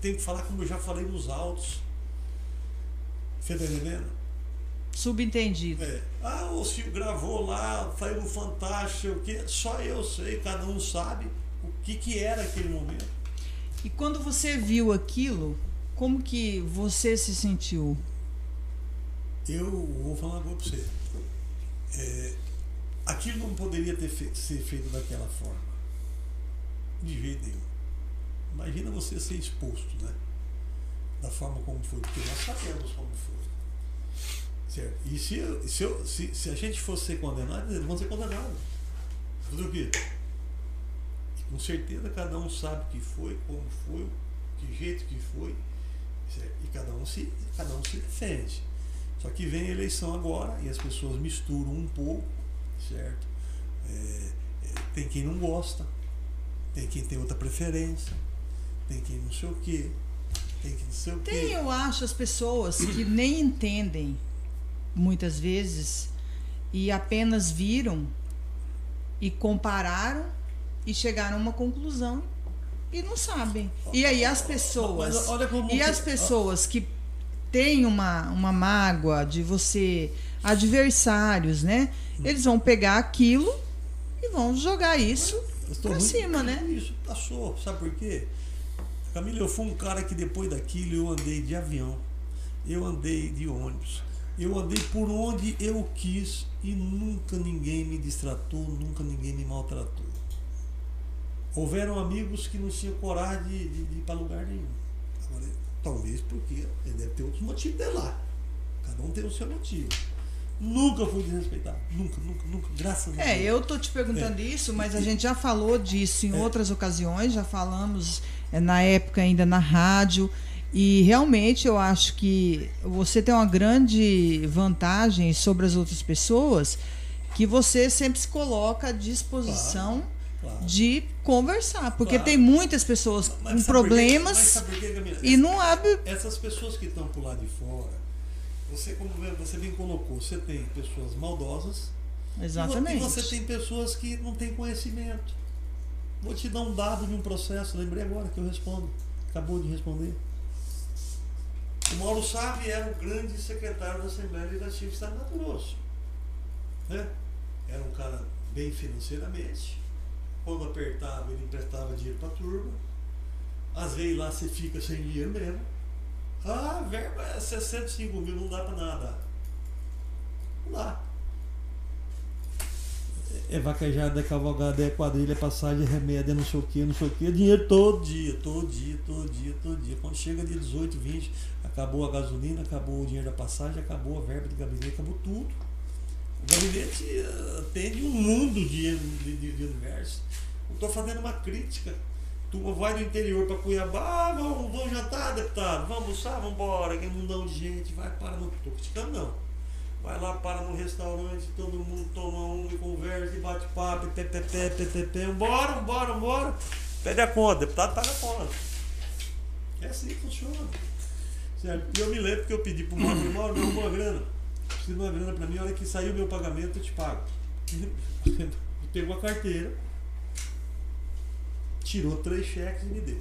tenho que falar como eu já falei nos autos. Você tá entendendo? Subentendido. É. Ah, o Silvio gravou lá, saiu no Fantástico, o quê. Só eu sei, cada um sabe o que, que era aquele momento. E quando você viu aquilo, como que você se sentiu? Eu vou falar uma coisa pra você. É, aquilo não poderia ter fe- ser feito daquela forma. De jeito nenhum. Imagina você ser exposto, né? Da forma como foi, porque nós sabemos como foi. Certo? E se, eu- se, eu- se, se a gente fosse ser condenado, eles vão ser condenados. Fazer o quê? E com certeza cada um sabe o que foi, como foi, que jeito que foi. certo? E cada um se, cada um se defende. Só que vem a eleição agora e as pessoas misturam um pouco, certo? É, é, tem quem não gosta, tem quem tem outra preferência, tem quem não sei o quê, tem quem não sei o quê. Tem, eu acho, as pessoas que [COUGHS] nem entendem muitas vezes e apenas viram e compararam e chegaram a uma conclusão e não sabem. E aí as pessoas e que- as pessoas que têm uma, uma mágoa de você, adversários, né? Eles vão pegar aquilo e vão jogar isso muito- cima, né? Isso passou, sabe por quê? Camila, eu fui um cara que depois daquilo eu andei de avião, eu andei de ônibus, eu andei por onde eu quis e nunca ninguém me distratou, nunca ninguém me maltratou. Houveram amigos que não tinham coragem de, de- de ir para lugar nenhum. Agora, talvez porque ele deve ter outros motivos de lá. Cada um tem o seu motivo. Nunca fui desrespeitado. Nunca, nunca, nunca. Graças a Deus. É, eu tô te perguntando isso, mas a gente já falou disso em É. outras ocasiões, já falamos é, na época ainda na rádio. E realmente eu acho que você tem uma grande vantagem sobre as outras pessoas, que você sempre se coloca à disposição Claro. de conversar. Porque Claro. tem muitas pessoas Mas com problemas Mas sabe por quê, Camila? e não abre. Essas pessoas que estão por lá de fora, você, como você bem colocou, você tem pessoas maldosas Exatamente. e você tem pessoas que não têm conhecimento. Vou te dar um dado de um processo, lembrei agora que eu respondo. Acabou de responder. O Mauro Sabe era o grande secretário da Assembleia Legislativa do Estado de Mato Grosso. Né? Era um cara bem financeiramente. Quando apertava, ele emprestava dinheiro para a turma. Às vezes lá você fica sem dinheiro mesmo. Ah, verba é 65 mil, não dá para nada. Não dá. É vaquejada, é cavalgada, é quadrilha, é passagem, é remédio, é não sei o que, não sei o que. Dinheiro todo dia, todo dia, todo dia, todo dia. Quando chega dia 18, 20, acabou a gasolina, acabou o dinheiro da passagem, acabou a verba de gabinete, acabou tudo. O gabinete eh, atende um mundo de, de, de- de universo. Eu estou fazendo uma crítica. Turma vai do interior para Cuiabá, ah, vamos, vamos jantar, deputado, vamos almoçar, vamos embora, aquele mundão de gente, vai para no. Estou criticando não. Vai lá, para no restaurante, todo mundo toma um e conversa e bate papo, e pé, pé, embora, embora, embora. Pede a conta, deputado paga a conta. É assim que funciona. Certo? E eu me lembro que eu pedi pro Mauro, Mauro, me arruma uma grana. Preciso de uma grana pra mim, a hora que sair o meu pagamento eu te pago. [LAUGHS] Pegou a carteira, tirou três cheques e me deu.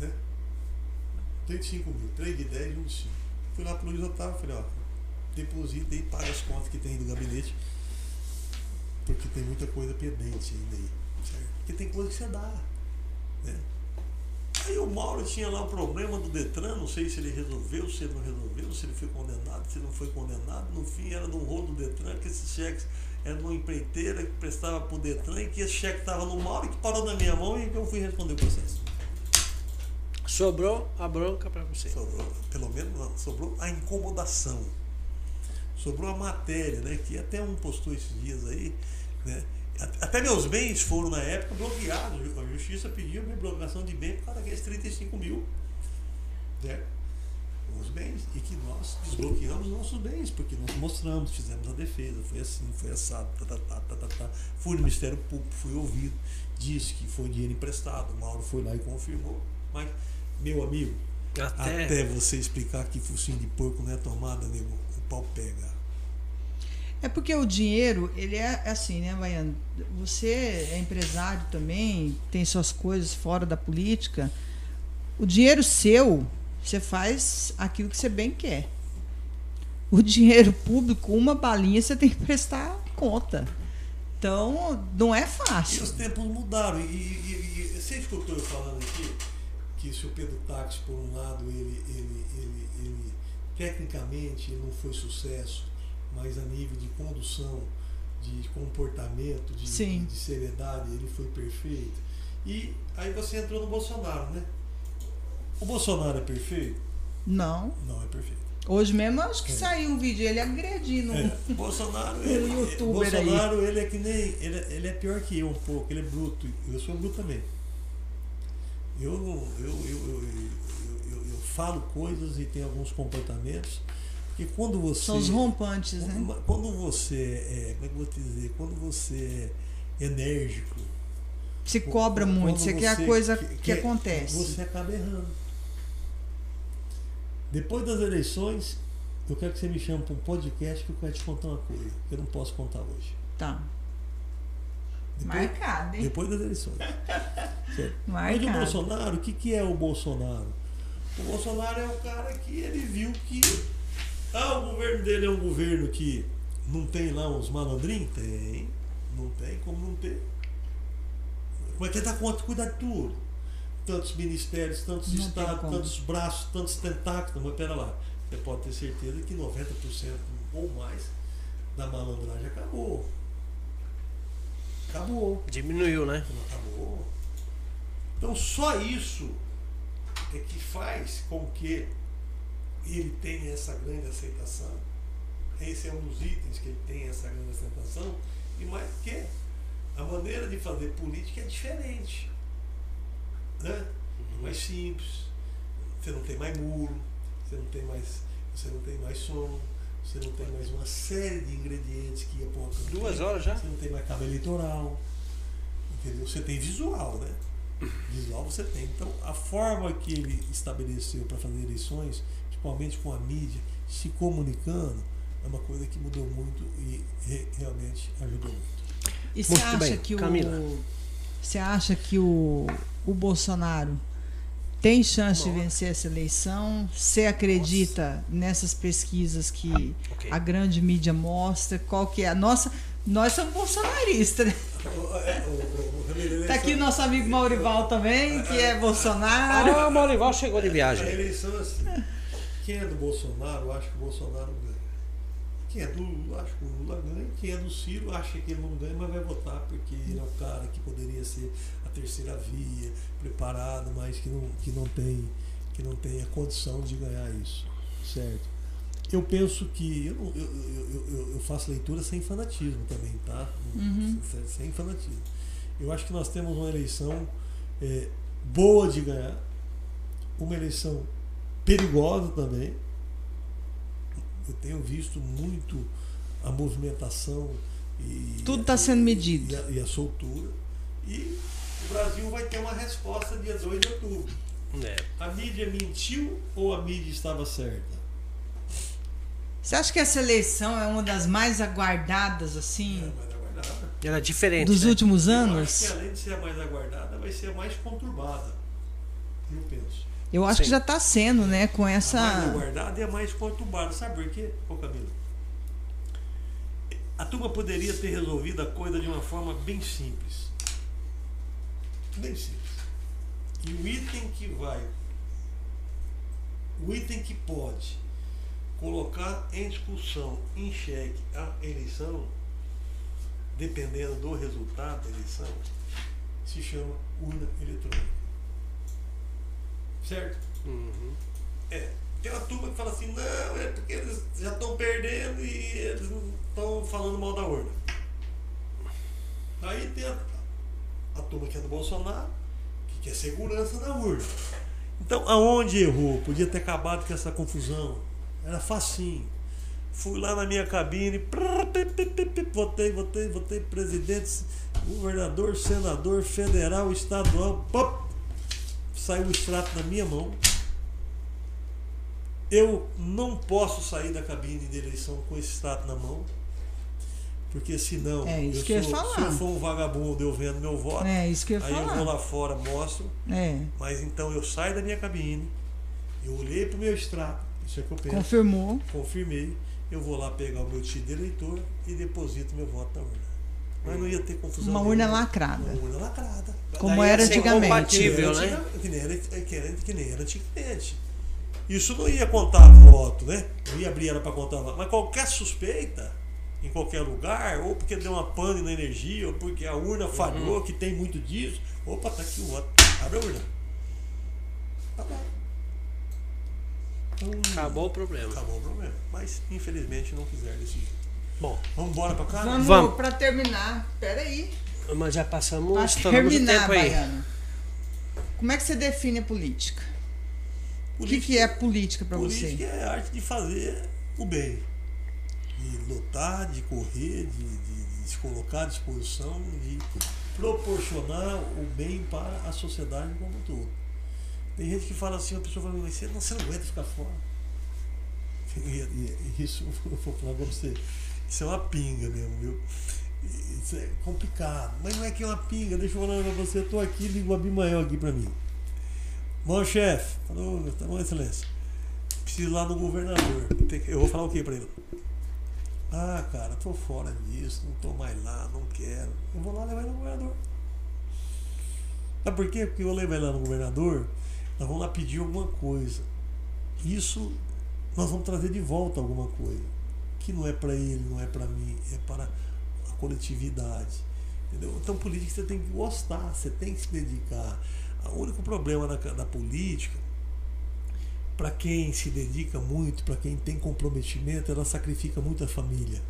Né? 35 mil, 3 de 10 e um de 5. Fui lá pro Luiz Otávio e falei, ó, deposita e paga as contas que tem do gabinete. Porque tem muita coisa pendente ainda aí. Certo? Porque tem coisa que você dá. Né? Aí o Mauro tinha lá o problema do Detran, não sei se ele resolveu, se ele não resolveu, se ele foi condenado, se ele não foi condenado. No fim era de um rolo do Detran, que esses cheques eram de uma empreiteira que prestava para o Detran e que esse cheque estava no Mauro e que parou na minha mão e eu fui responder o processo. Sobrou a bronca para você. Sobrou, pelo menos não, sobrou a incomodação. Sobrou a matéria, né? Que até um postou esses dias aí, né? Até meus bens foram na época bloqueados. A justiça pediu minha bloqueação de bem por causa daqueles 35 mil. Né? Os bens. E que nós desbloqueamos nossos bens, porque nós mostramos, fizemos a defesa, foi assim, foi assado, tá, tá, tá, tá, tá, tá. Fui no Ministério Público, fui ouvido, disse que foi dinheiro emprestado. O Mauro foi lá e confirmou. Mas, meu amigo, Até, até você explicar que focinho de porco não é tomada, nego, o pau pega. É porque o dinheiro, ele é assim, né, Baiano? Você é empresário também, tem suas coisas fora da política. O dinheiro seu, você faz aquilo que você bem quer. O dinheiro público, uma balinha, você tem que prestar conta. Então, não é fácil. E os tempos mudaram. E, e, e você escutou eu falando aqui que se o Pedro Táxi, por um lado, ele, ele, ele, ele tecnicamente ele não foi sucesso, mas a nível de condução, de comportamento, de, de, de seriedade, ele foi perfeito. E aí você entrou no Bolsonaro, né? O Bolsonaro é perfeito? Não. Não é perfeito. Hoje mesmo acho que é. saiu um vídeo ele agredindo é. Bolsonaro, [LAUGHS] ele, um youtuber Bolsonaro, aí. ele é que nem. Ele, ele é pior que eu um pouco, ele é bruto. Eu sou bruto também. Eu, eu, eu, eu, falo coisas e tenho alguns comportamentos. Porque quando você. São os rompantes, quando, né? Quando você é. Como é que eu vou te dizer? Quando você é enérgico. Se cobra muito, você quer a coisa que, que acontece. Você acaba errando. Depois das eleições, eu quero que você me chame para um podcast que eu quero te contar uma coisa que eu não posso contar hoje. Tá. Depois, Marcado, hein? Depois das eleições. [LAUGHS] Mas o Bolsonaro, o que, que é o Bolsonaro? O Bolsonaro é um cara que ele viu que ah, o governo dele é um governo que não tem lá uns malandrinhos? Tem. Não tem, como não tem? Como é que ele dá conta de cuidar de tudo? Tantos ministérios, tantos não estados, tantos braços, tantos tentáculos. Mas pera lá, você pode ter certeza que 90% ou mais da malandragem acabou. Acabou. Diminuiu, né? Acabou. Então só isso é que faz com que ele tenha essa grande aceitação. Esse é um dos itens que ele tem essa grande aceitação. E mais que a maneira de fazer política é diferente. Né? Uhum. Mais simples. Você não tem mais muro, você não tem mais, você não tem mais som, você não tem mais uma série de ingredientes que ia pôr Duas horas já? Você não tem mais cabo eleitoral. Entendeu? Você tem visual, né? [LAUGHS] Visual você tem. Então, a forma que ele estabeleceu para fazer eleições, principalmente com a mídia, se comunicando, é uma coisa que mudou muito e re realmente ajudou muito. E você acha bem. que Camila. o você acha que o, o Bolsonaro tem chance de vencer essa eleição? Você acredita Nossa. nessas pesquisas que okay. a grande mídia mostra? Qual que é a nossa? Nós somos bolsonaristas, né? Tá aqui nosso amigo Maurival também, que é Bolsonaro. Ah, o Maurival chegou de viagem. A eleição assim. Quem é do Bolsonaro, acha que o Bolsonaro ganha. Quem é do Lula, acha que o Lula ganha. Quem é do Ciro, acha que ele não ganha, mas vai votar, porque ele é o cara que poderia ser terceira via, preparado, mas que não, que não tem que não tem a condição de ganhar isso. Certo? Eu penso que. Eu, eu, eu, eu faço leitura sem fanatismo também, tá? Uhum. Sem fanatismo. Eu acho que nós temos uma eleição é, boa de ganhar, uma eleição perigosa também. Eu tenho visto muito a movimentação e. Tudo está sendo medido. E a, e a, soltura. E o Brasil vai ter uma resposta dia 2 de outubro. É. A mídia mentiu ou a mídia estava certa? Você acha que essa eleição é uma das mais aguardadas, assim? É, mais aguardada. Ela é diferente. Dos né? últimos eu anos? Acho que além de ser a mais aguardada, vai ser a mais conturbada. Eu penso. Eu acho Sim. que já está sendo, né? Com essa. A mais aguardada e a mais conturbada. Sabe por quê, ô Camila? A turma poderia ter resolvido a coisa de uma forma bem simples. Bem simples. E o item que vai, o item que pode colocar em discussão, em xeque a eleição, dependendo do resultado da eleição, se chama urna eletrônica. Certo? Uhum. É. Tem uma turma que fala assim, não, é porque eles já estão perdendo e eles não estão falando mal da urna. Aí tem a, a turma que é do Bolsonaro, que quer segurança na urna. Então, aonde errou? Podia ter acabado com essa confusão era facinho. Fui lá na minha cabine, votei, votei, votei presidente, governador, senador, federal, estadual, pop, saiu o extrato na minha mão. Eu não posso sair da cabine de eleição com esse extrato na mão. Porque senão, É isso eu que eu sou- falar. se eu for um vagabundo, eu vendo meu voto, É isso que eu ia aí eu vou falar. lá fora, mostro, É, mas então eu saio da minha cabine, eu olhei pro meu extrato, isso é que eu penso, confirmou. confirmei, eu vou lá pegar o meu título de eleitor e deposito meu voto na urna. Mas não ia ter confusão. Uma urna nenhuma. lacrada. Uma urna lacrada. Como Daí era ser antigamente. compatível, Que nem né? Que nem, era, que, nem, que nem era antigamente. Isso não ia contar voto, né? Não ia abrir ela para contar voto. Mas qualquer suspeita, em qualquer lugar, ou porque deu uma pane na energia, ou porque a urna falhou, que tem muito disso, opa, tá aqui o voto. Abre a urna. Tá bom. Então, Acabou o problema. acabou o problema. Mas, infelizmente, não quiseram desse jeito. Bom, Vamos embora para cá? Vamos, Vamos. para terminar. Espera aí. mas já passamos, Para estouramos o terminar, tempo aí. Baiano. Como é que você define a política? O que, que é política para você? Política é a arte de fazer o bem. De lutar, de correr, de, de- de se colocar à disposição, de proporcionar o bem para a sociedade como um todo. Tem gente que fala assim, a pessoa fala, você não, você não aguenta ficar fora. [LAUGHS] E, isso, [LAUGHS] eu vou falar pra você, isso é uma pinga mesmo, viu? Isso é complicado. Mas não é que é uma pinga, deixa eu falar pra você, eu tô aqui, liga o Abimael aqui pra mim. Bom chefe, falou, tá bom, excelência. Preciso ir lá no governador. Eu vou falar o que pra ele? Ah, cara, tô fora disso, não tô mais lá, não quero. Eu vou lá levar ele no governador. Sabe por quê? Porque eu levar ele lá no governador, nós vamos lá pedir alguma coisa. Isso nós vamos trazer de volta alguma coisa. Que não é para ele, não é para mim, é para a coletividade. Entendeu? Então política você tem que gostar, você tem que se dedicar. O único problema da, da política, para quem se dedica muito, para quem tem comprometimento, ela sacrifica muito a família.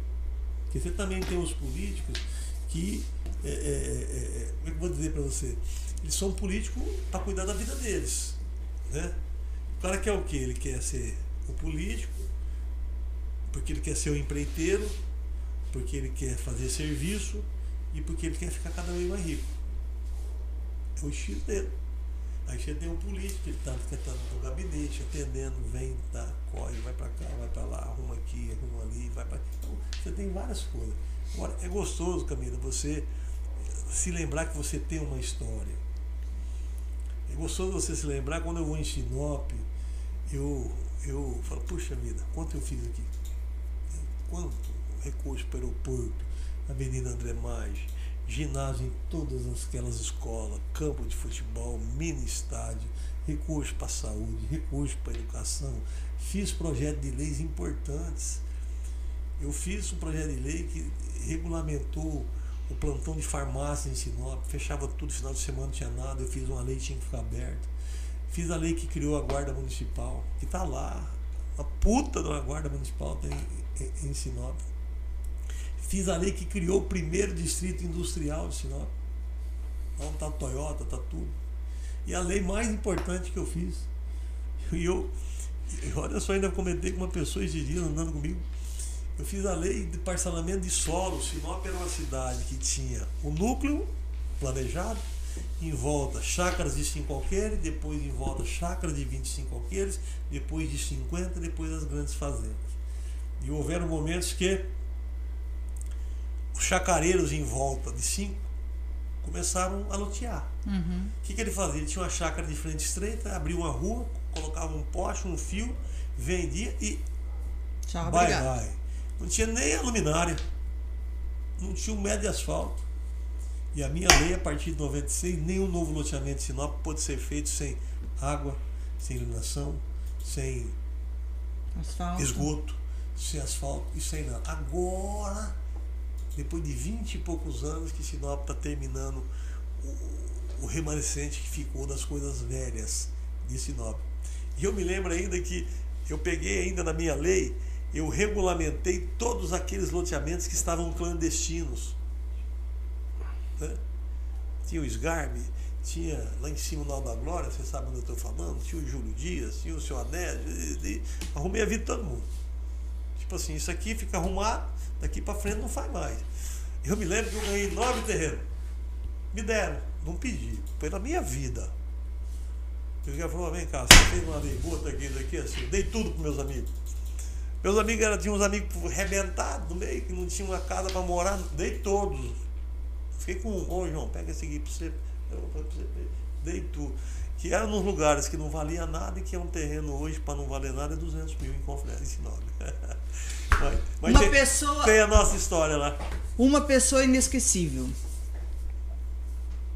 Porque você também tem os políticos que, é, é, é, é, como é que eu vou dizer para você? Eles são políticos para cuidar da vida deles. Né? O cara quer o quê? Ele quer ser o político, porque ele quer ser o empreiteiro, porque ele quer fazer serviço e porque ele quer ficar cada vez mais rico. É o estilo dele. Aí você tem um político, ele está tá no gabinete, atendendo, vem, tá, corre, vai para cá, vai para lá, arruma aqui, arruma ali, vai para. Então, você tem várias coisas. Agora, é gostoso, Camila, você se lembrar que você tem uma história. É gostoso você se lembrar quando eu vou em Sinop, eu, eu falo, puxa vida, quanto eu fiz aqui? Quanto recurso para o aeroporto, Avenida André Maggi, ginásio em todas aquelas escolas, campo de futebol, mini estádio, recurso para a saúde, recurso para a educação. Fiz projetos de leis importantes. Eu fiz um projeto de lei que regulamentou o plantão de farmácia em Sinop, fechava tudo, final de semana não tinha nada, eu fiz uma lei que tinha que ficar aberta. Fiz a lei que criou a Guarda Municipal, que está lá. A puta da Guarda Municipal tem em, em Sinop. Fiz a lei que criou o primeiro distrito industrial de Sinop. Lá onde está a Toyota, está tudo. E a lei mais importante que eu fiz. E eu, eu, [LAUGHS] olha só, ainda comentei com uma pessoa esses dias andando comigo. Eu fiz a lei de parcelamento de solo. Sinop era uma cidade que tinha o núcleo planejado, em volta chácaras de 5 alqueires, depois em volta chácaras de 25 alqueires, depois de 50, depois as grandes fazendas. E houveram momentos que os chacareiros em volta de 5 começaram a lotear. Uhum. O que, que ele fazia? Ele tinha uma chácara de frente estreita, abria uma rua, colocava um poste, um fio, vendia e Tchau, Bye obrigado. bye. Não tinha nem a luminária. Não tinha um metro de asfalto. E a minha lei, a partir de 96, nenhum novo loteamento de Sinop pode ser feito sem água, sem iluminação, sem Asfalto. esgoto, sem asfalto e sem nada. Agora, depois de 20 e poucos anos que Sinop está terminando o, o remanescente que ficou das coisas velhas de Sinop. E eu me lembro ainda que eu peguei ainda na minha lei, eu regulamentei todos aqueles loteamentos que estavam clandestinos. né? Tinha o Sgarbi, tinha lá em cima no da Glória, você sabe onde eu estou falando, tinha o Júlio Dias, tinha o seu Anésio, e- e- arrumei a vida de todo mundo. Tipo assim, isso aqui fica arrumado, daqui para frente não faz mais. Eu me lembro que eu ganhei nove terrenos. Me deram, não pedi, pela minha vida. O cara falou, vem cá, você fez uma lei boa daqui, daqui, assim, eu dei tudo para meus amigos. Meus amigos eram, tinha uns amigos rebentados no meio, que não tinha uma casa para morar, dei todos. Fiquei com um, ô João, pega esse aqui para você. Você. Dei tudo. Que era nos lugares que não valia nada e que é um terreno hoje para não valer nada é 200 mil em Conferência nome. [LAUGHS] mas, mas uma tem, pessoa, tem a nossa história lá. uma pessoa inesquecível.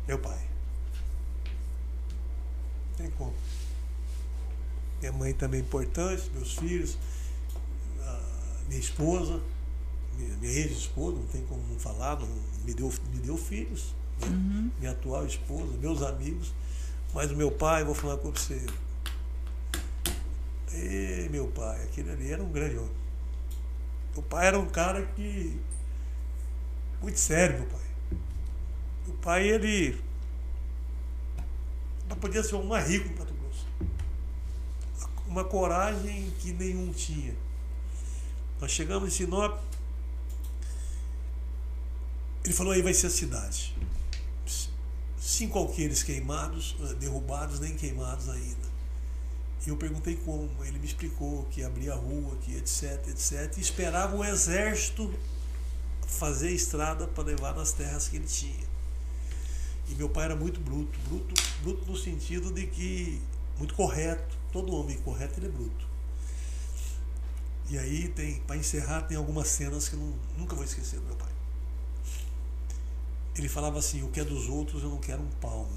Meu pai. Tem como. Minha mãe também é importante, meus filhos, minha esposa, minha, minha ex-esposa, não tem como não falar, não, me, deu, me deu filhos, né? Uhum. minha atual esposa, meus amigos, mas o meu pai, vou falar com você. E meu pai, aquele ali era um grande homem. Meu pai era um cara que. Muito sério, meu pai. Meu pai, ele. Podia ser um mais rico no Mato Grosso. Uma coragem que nenhum tinha. Nós chegamos em Sinop. Ele falou: aí vai ser a cidade. Cinco alqueires queimados, eh, derrubados, nem queimados ainda. E eu perguntei como. Ele me explicou que abria a rua, que etc, etc. E esperava o exército fazer estrada para levar nas terras que ele tinha. E meu pai era muito bruto, bruto, bruto no sentido de que muito correto. Todo homem correto ele é bruto. E aí tem, para encerrar, tem algumas cenas que eu nunca vou esquecer do meu pai. Ele falava assim, o que é dos outros eu não quero um palmo.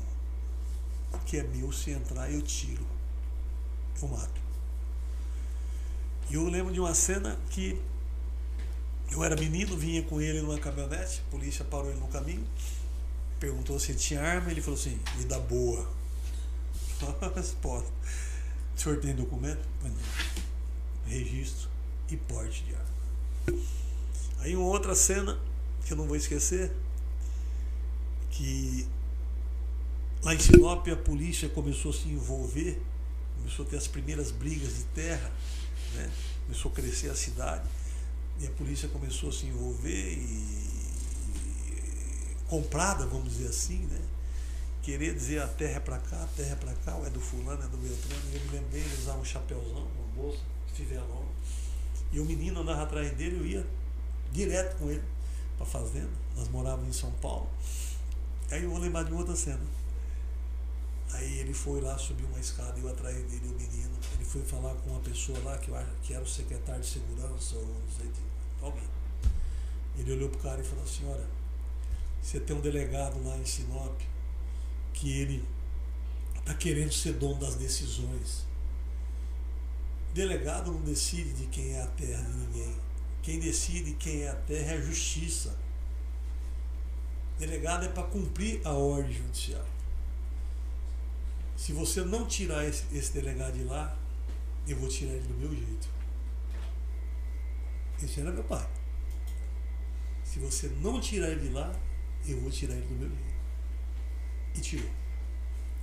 O que é meu, se entrar, eu tiro. Eu mato. E eu lembro de uma cena que eu era menino, vinha com ele numa caminhonete, a polícia parou ele no caminho, perguntou se ele tinha arma, ele falou assim, me dá boa. [LAUGHS] Resposta. O senhor tem documento? Registro e porte de arma. Aí uma outra cena que eu não vou esquecer, que lá em Sinop a polícia começou a se envolver, começou a ter as primeiras brigas de terra, né? começou a crescer a cidade, e a polícia começou a se envolver e, e comprada, vamos dizer assim, né? querer dizer a terra é para cá, a terra é para cá, ou é do fulano, é do Beltrano, eu me lembrei de usar um chapéuzão, uma bolsa, fivelão, e o menino andava atrás dele, eu ia direto com ele para fazenda. Nós morávamos em São Paulo. Aí eu vou lembrar de outra cena. Aí ele foi lá, subiu uma escada, eu atrás dele, o menino. Ele foi falar com uma pessoa lá, que eu acho que era o secretário de segurança, ou não sei de alguém. Ele olhou pro cara e falou assim, olha, você tem um delegado lá em Sinop que ele está querendo ser dono das decisões. Delegado não decide de quem é a terra de ninguém. Quem decide quem é a terra é a justiça. Delegado é para cumprir a ordem judicial. Se você não tirar esse, esse, delegado de lá, eu vou tirar ele do meu jeito. Esse era meu pai. Se você não tirar ele de lá, eu vou tirar ele do meu jeito. E tirou.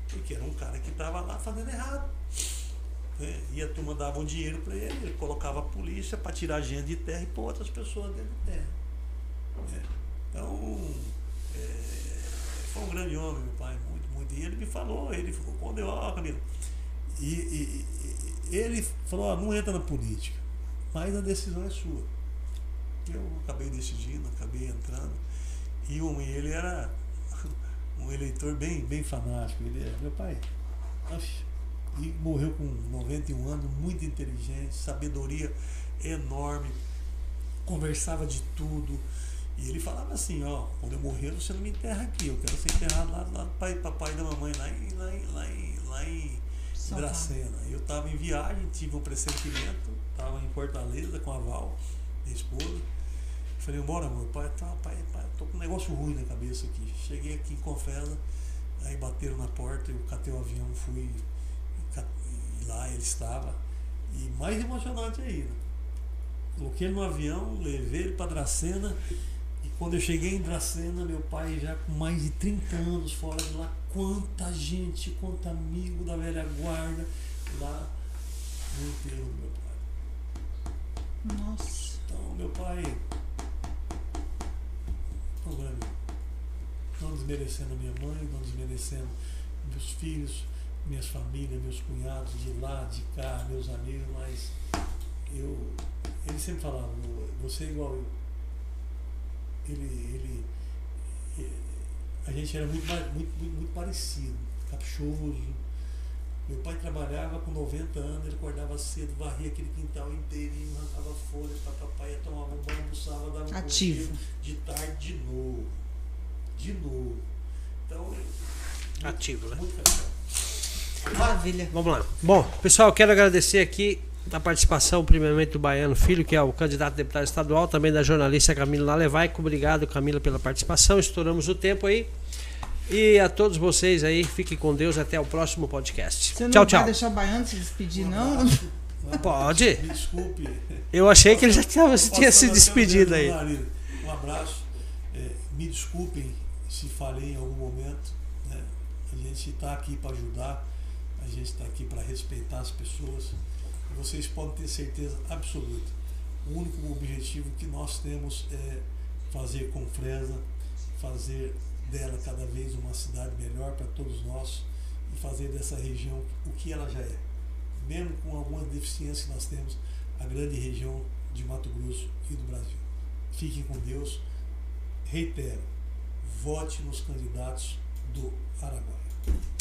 Porque era um cara que estava lá fazendo errado. Né? E a turma dava um dinheiro para ele, ele colocava a polícia para tirar gente de terra e pôr outras pessoas dentro de terra. Né? Então, é, foi um grande homem, meu pai, muito, muito. E ele me falou, ele falou, quando eu, ó, Camilo, e, e, e, ele falou, ó, não entra na política, mas a decisão é sua. Eu acabei decidindo, acabei entrando. E um, ele era [LAUGHS] um eleitor bem, bem fanático. Ele é, meu pai, e morreu com 91 anos, muito inteligente, sabedoria enorme, conversava de tudo. E ele falava assim, ó, quando eu morrer você não me enterra aqui, eu quero ser enterrado lá, lá do pai, papai e da mamãe, lá em, lá em, lá em, lá em Dracena. Eu estava em viagem, tive um pressentimento, estava em Fortaleza com a Val, minha esposa. Falei, bora amor, pai, tá, pai, pai, tô com um negócio ruim na cabeça aqui. Cheguei aqui em Confesa, aí bateram na porta, eu catei o avião, fui e lá ele estava. E mais emocionante ainda. Coloquei ele no avião, levei ele para Dracena. E quando eu cheguei em Dracena, meu pai já com mais de 30 anos fora de lá, quanta gente, quanto amigo da velha guarda lá enterro do meu pai. Nossa. Então, meu pai. Problema. Não desmerecendo minha mãe, não desmerecendo meus filhos, minhas famílias, meus cunhados de lá, de cá, meus amigos, mas eu ele sempre falava, você é igual eu. Ele, ele, a gente era muito, muito, muito, muito parecido, caprichoso. Meu pai trabalhava com 90 anos, ele acordava cedo, varria aquele quintal inteirinho, arrancava folhas para papai, ia tomar um banho, almoçava, dava um Ativo. de tarde de novo. De novo. Então, Ativo, né? muito. Maravilha. Vamos lá. Bom, pessoal, quero agradecer aqui a participação, primeiramente, do Baiano Filho, que é o candidato a deputado estadual, também da jornalista Camila Lalevaico. Obrigado, Camila, pela participação. Estouramos o tempo aí. E a todos vocês aí, fiquem com Deus. Até o próximo podcast. Você não tchau, vai tchau. deixar o baiano se despedir, Um não? Pode. Me [LAUGHS] desculpe. Eu achei que ele já tinha, tinha se despedido aí. Um abraço. É, me desculpem se falei em algum momento. né? A gente está aqui para ajudar, a gente está aqui para respeitar as pessoas. E vocês podem ter certeza absoluta. O único objetivo que nós temos é fazer com Fresa, fazer dela cada vez uma cidade melhor para todos nós e fazer dessa região o que ela já é. Mesmo com algumas deficiências que nós temos, a grande região de Mato Grosso e do Brasil. Fiquem com Deus. Reitero, vote nos candidatos do Araguaia.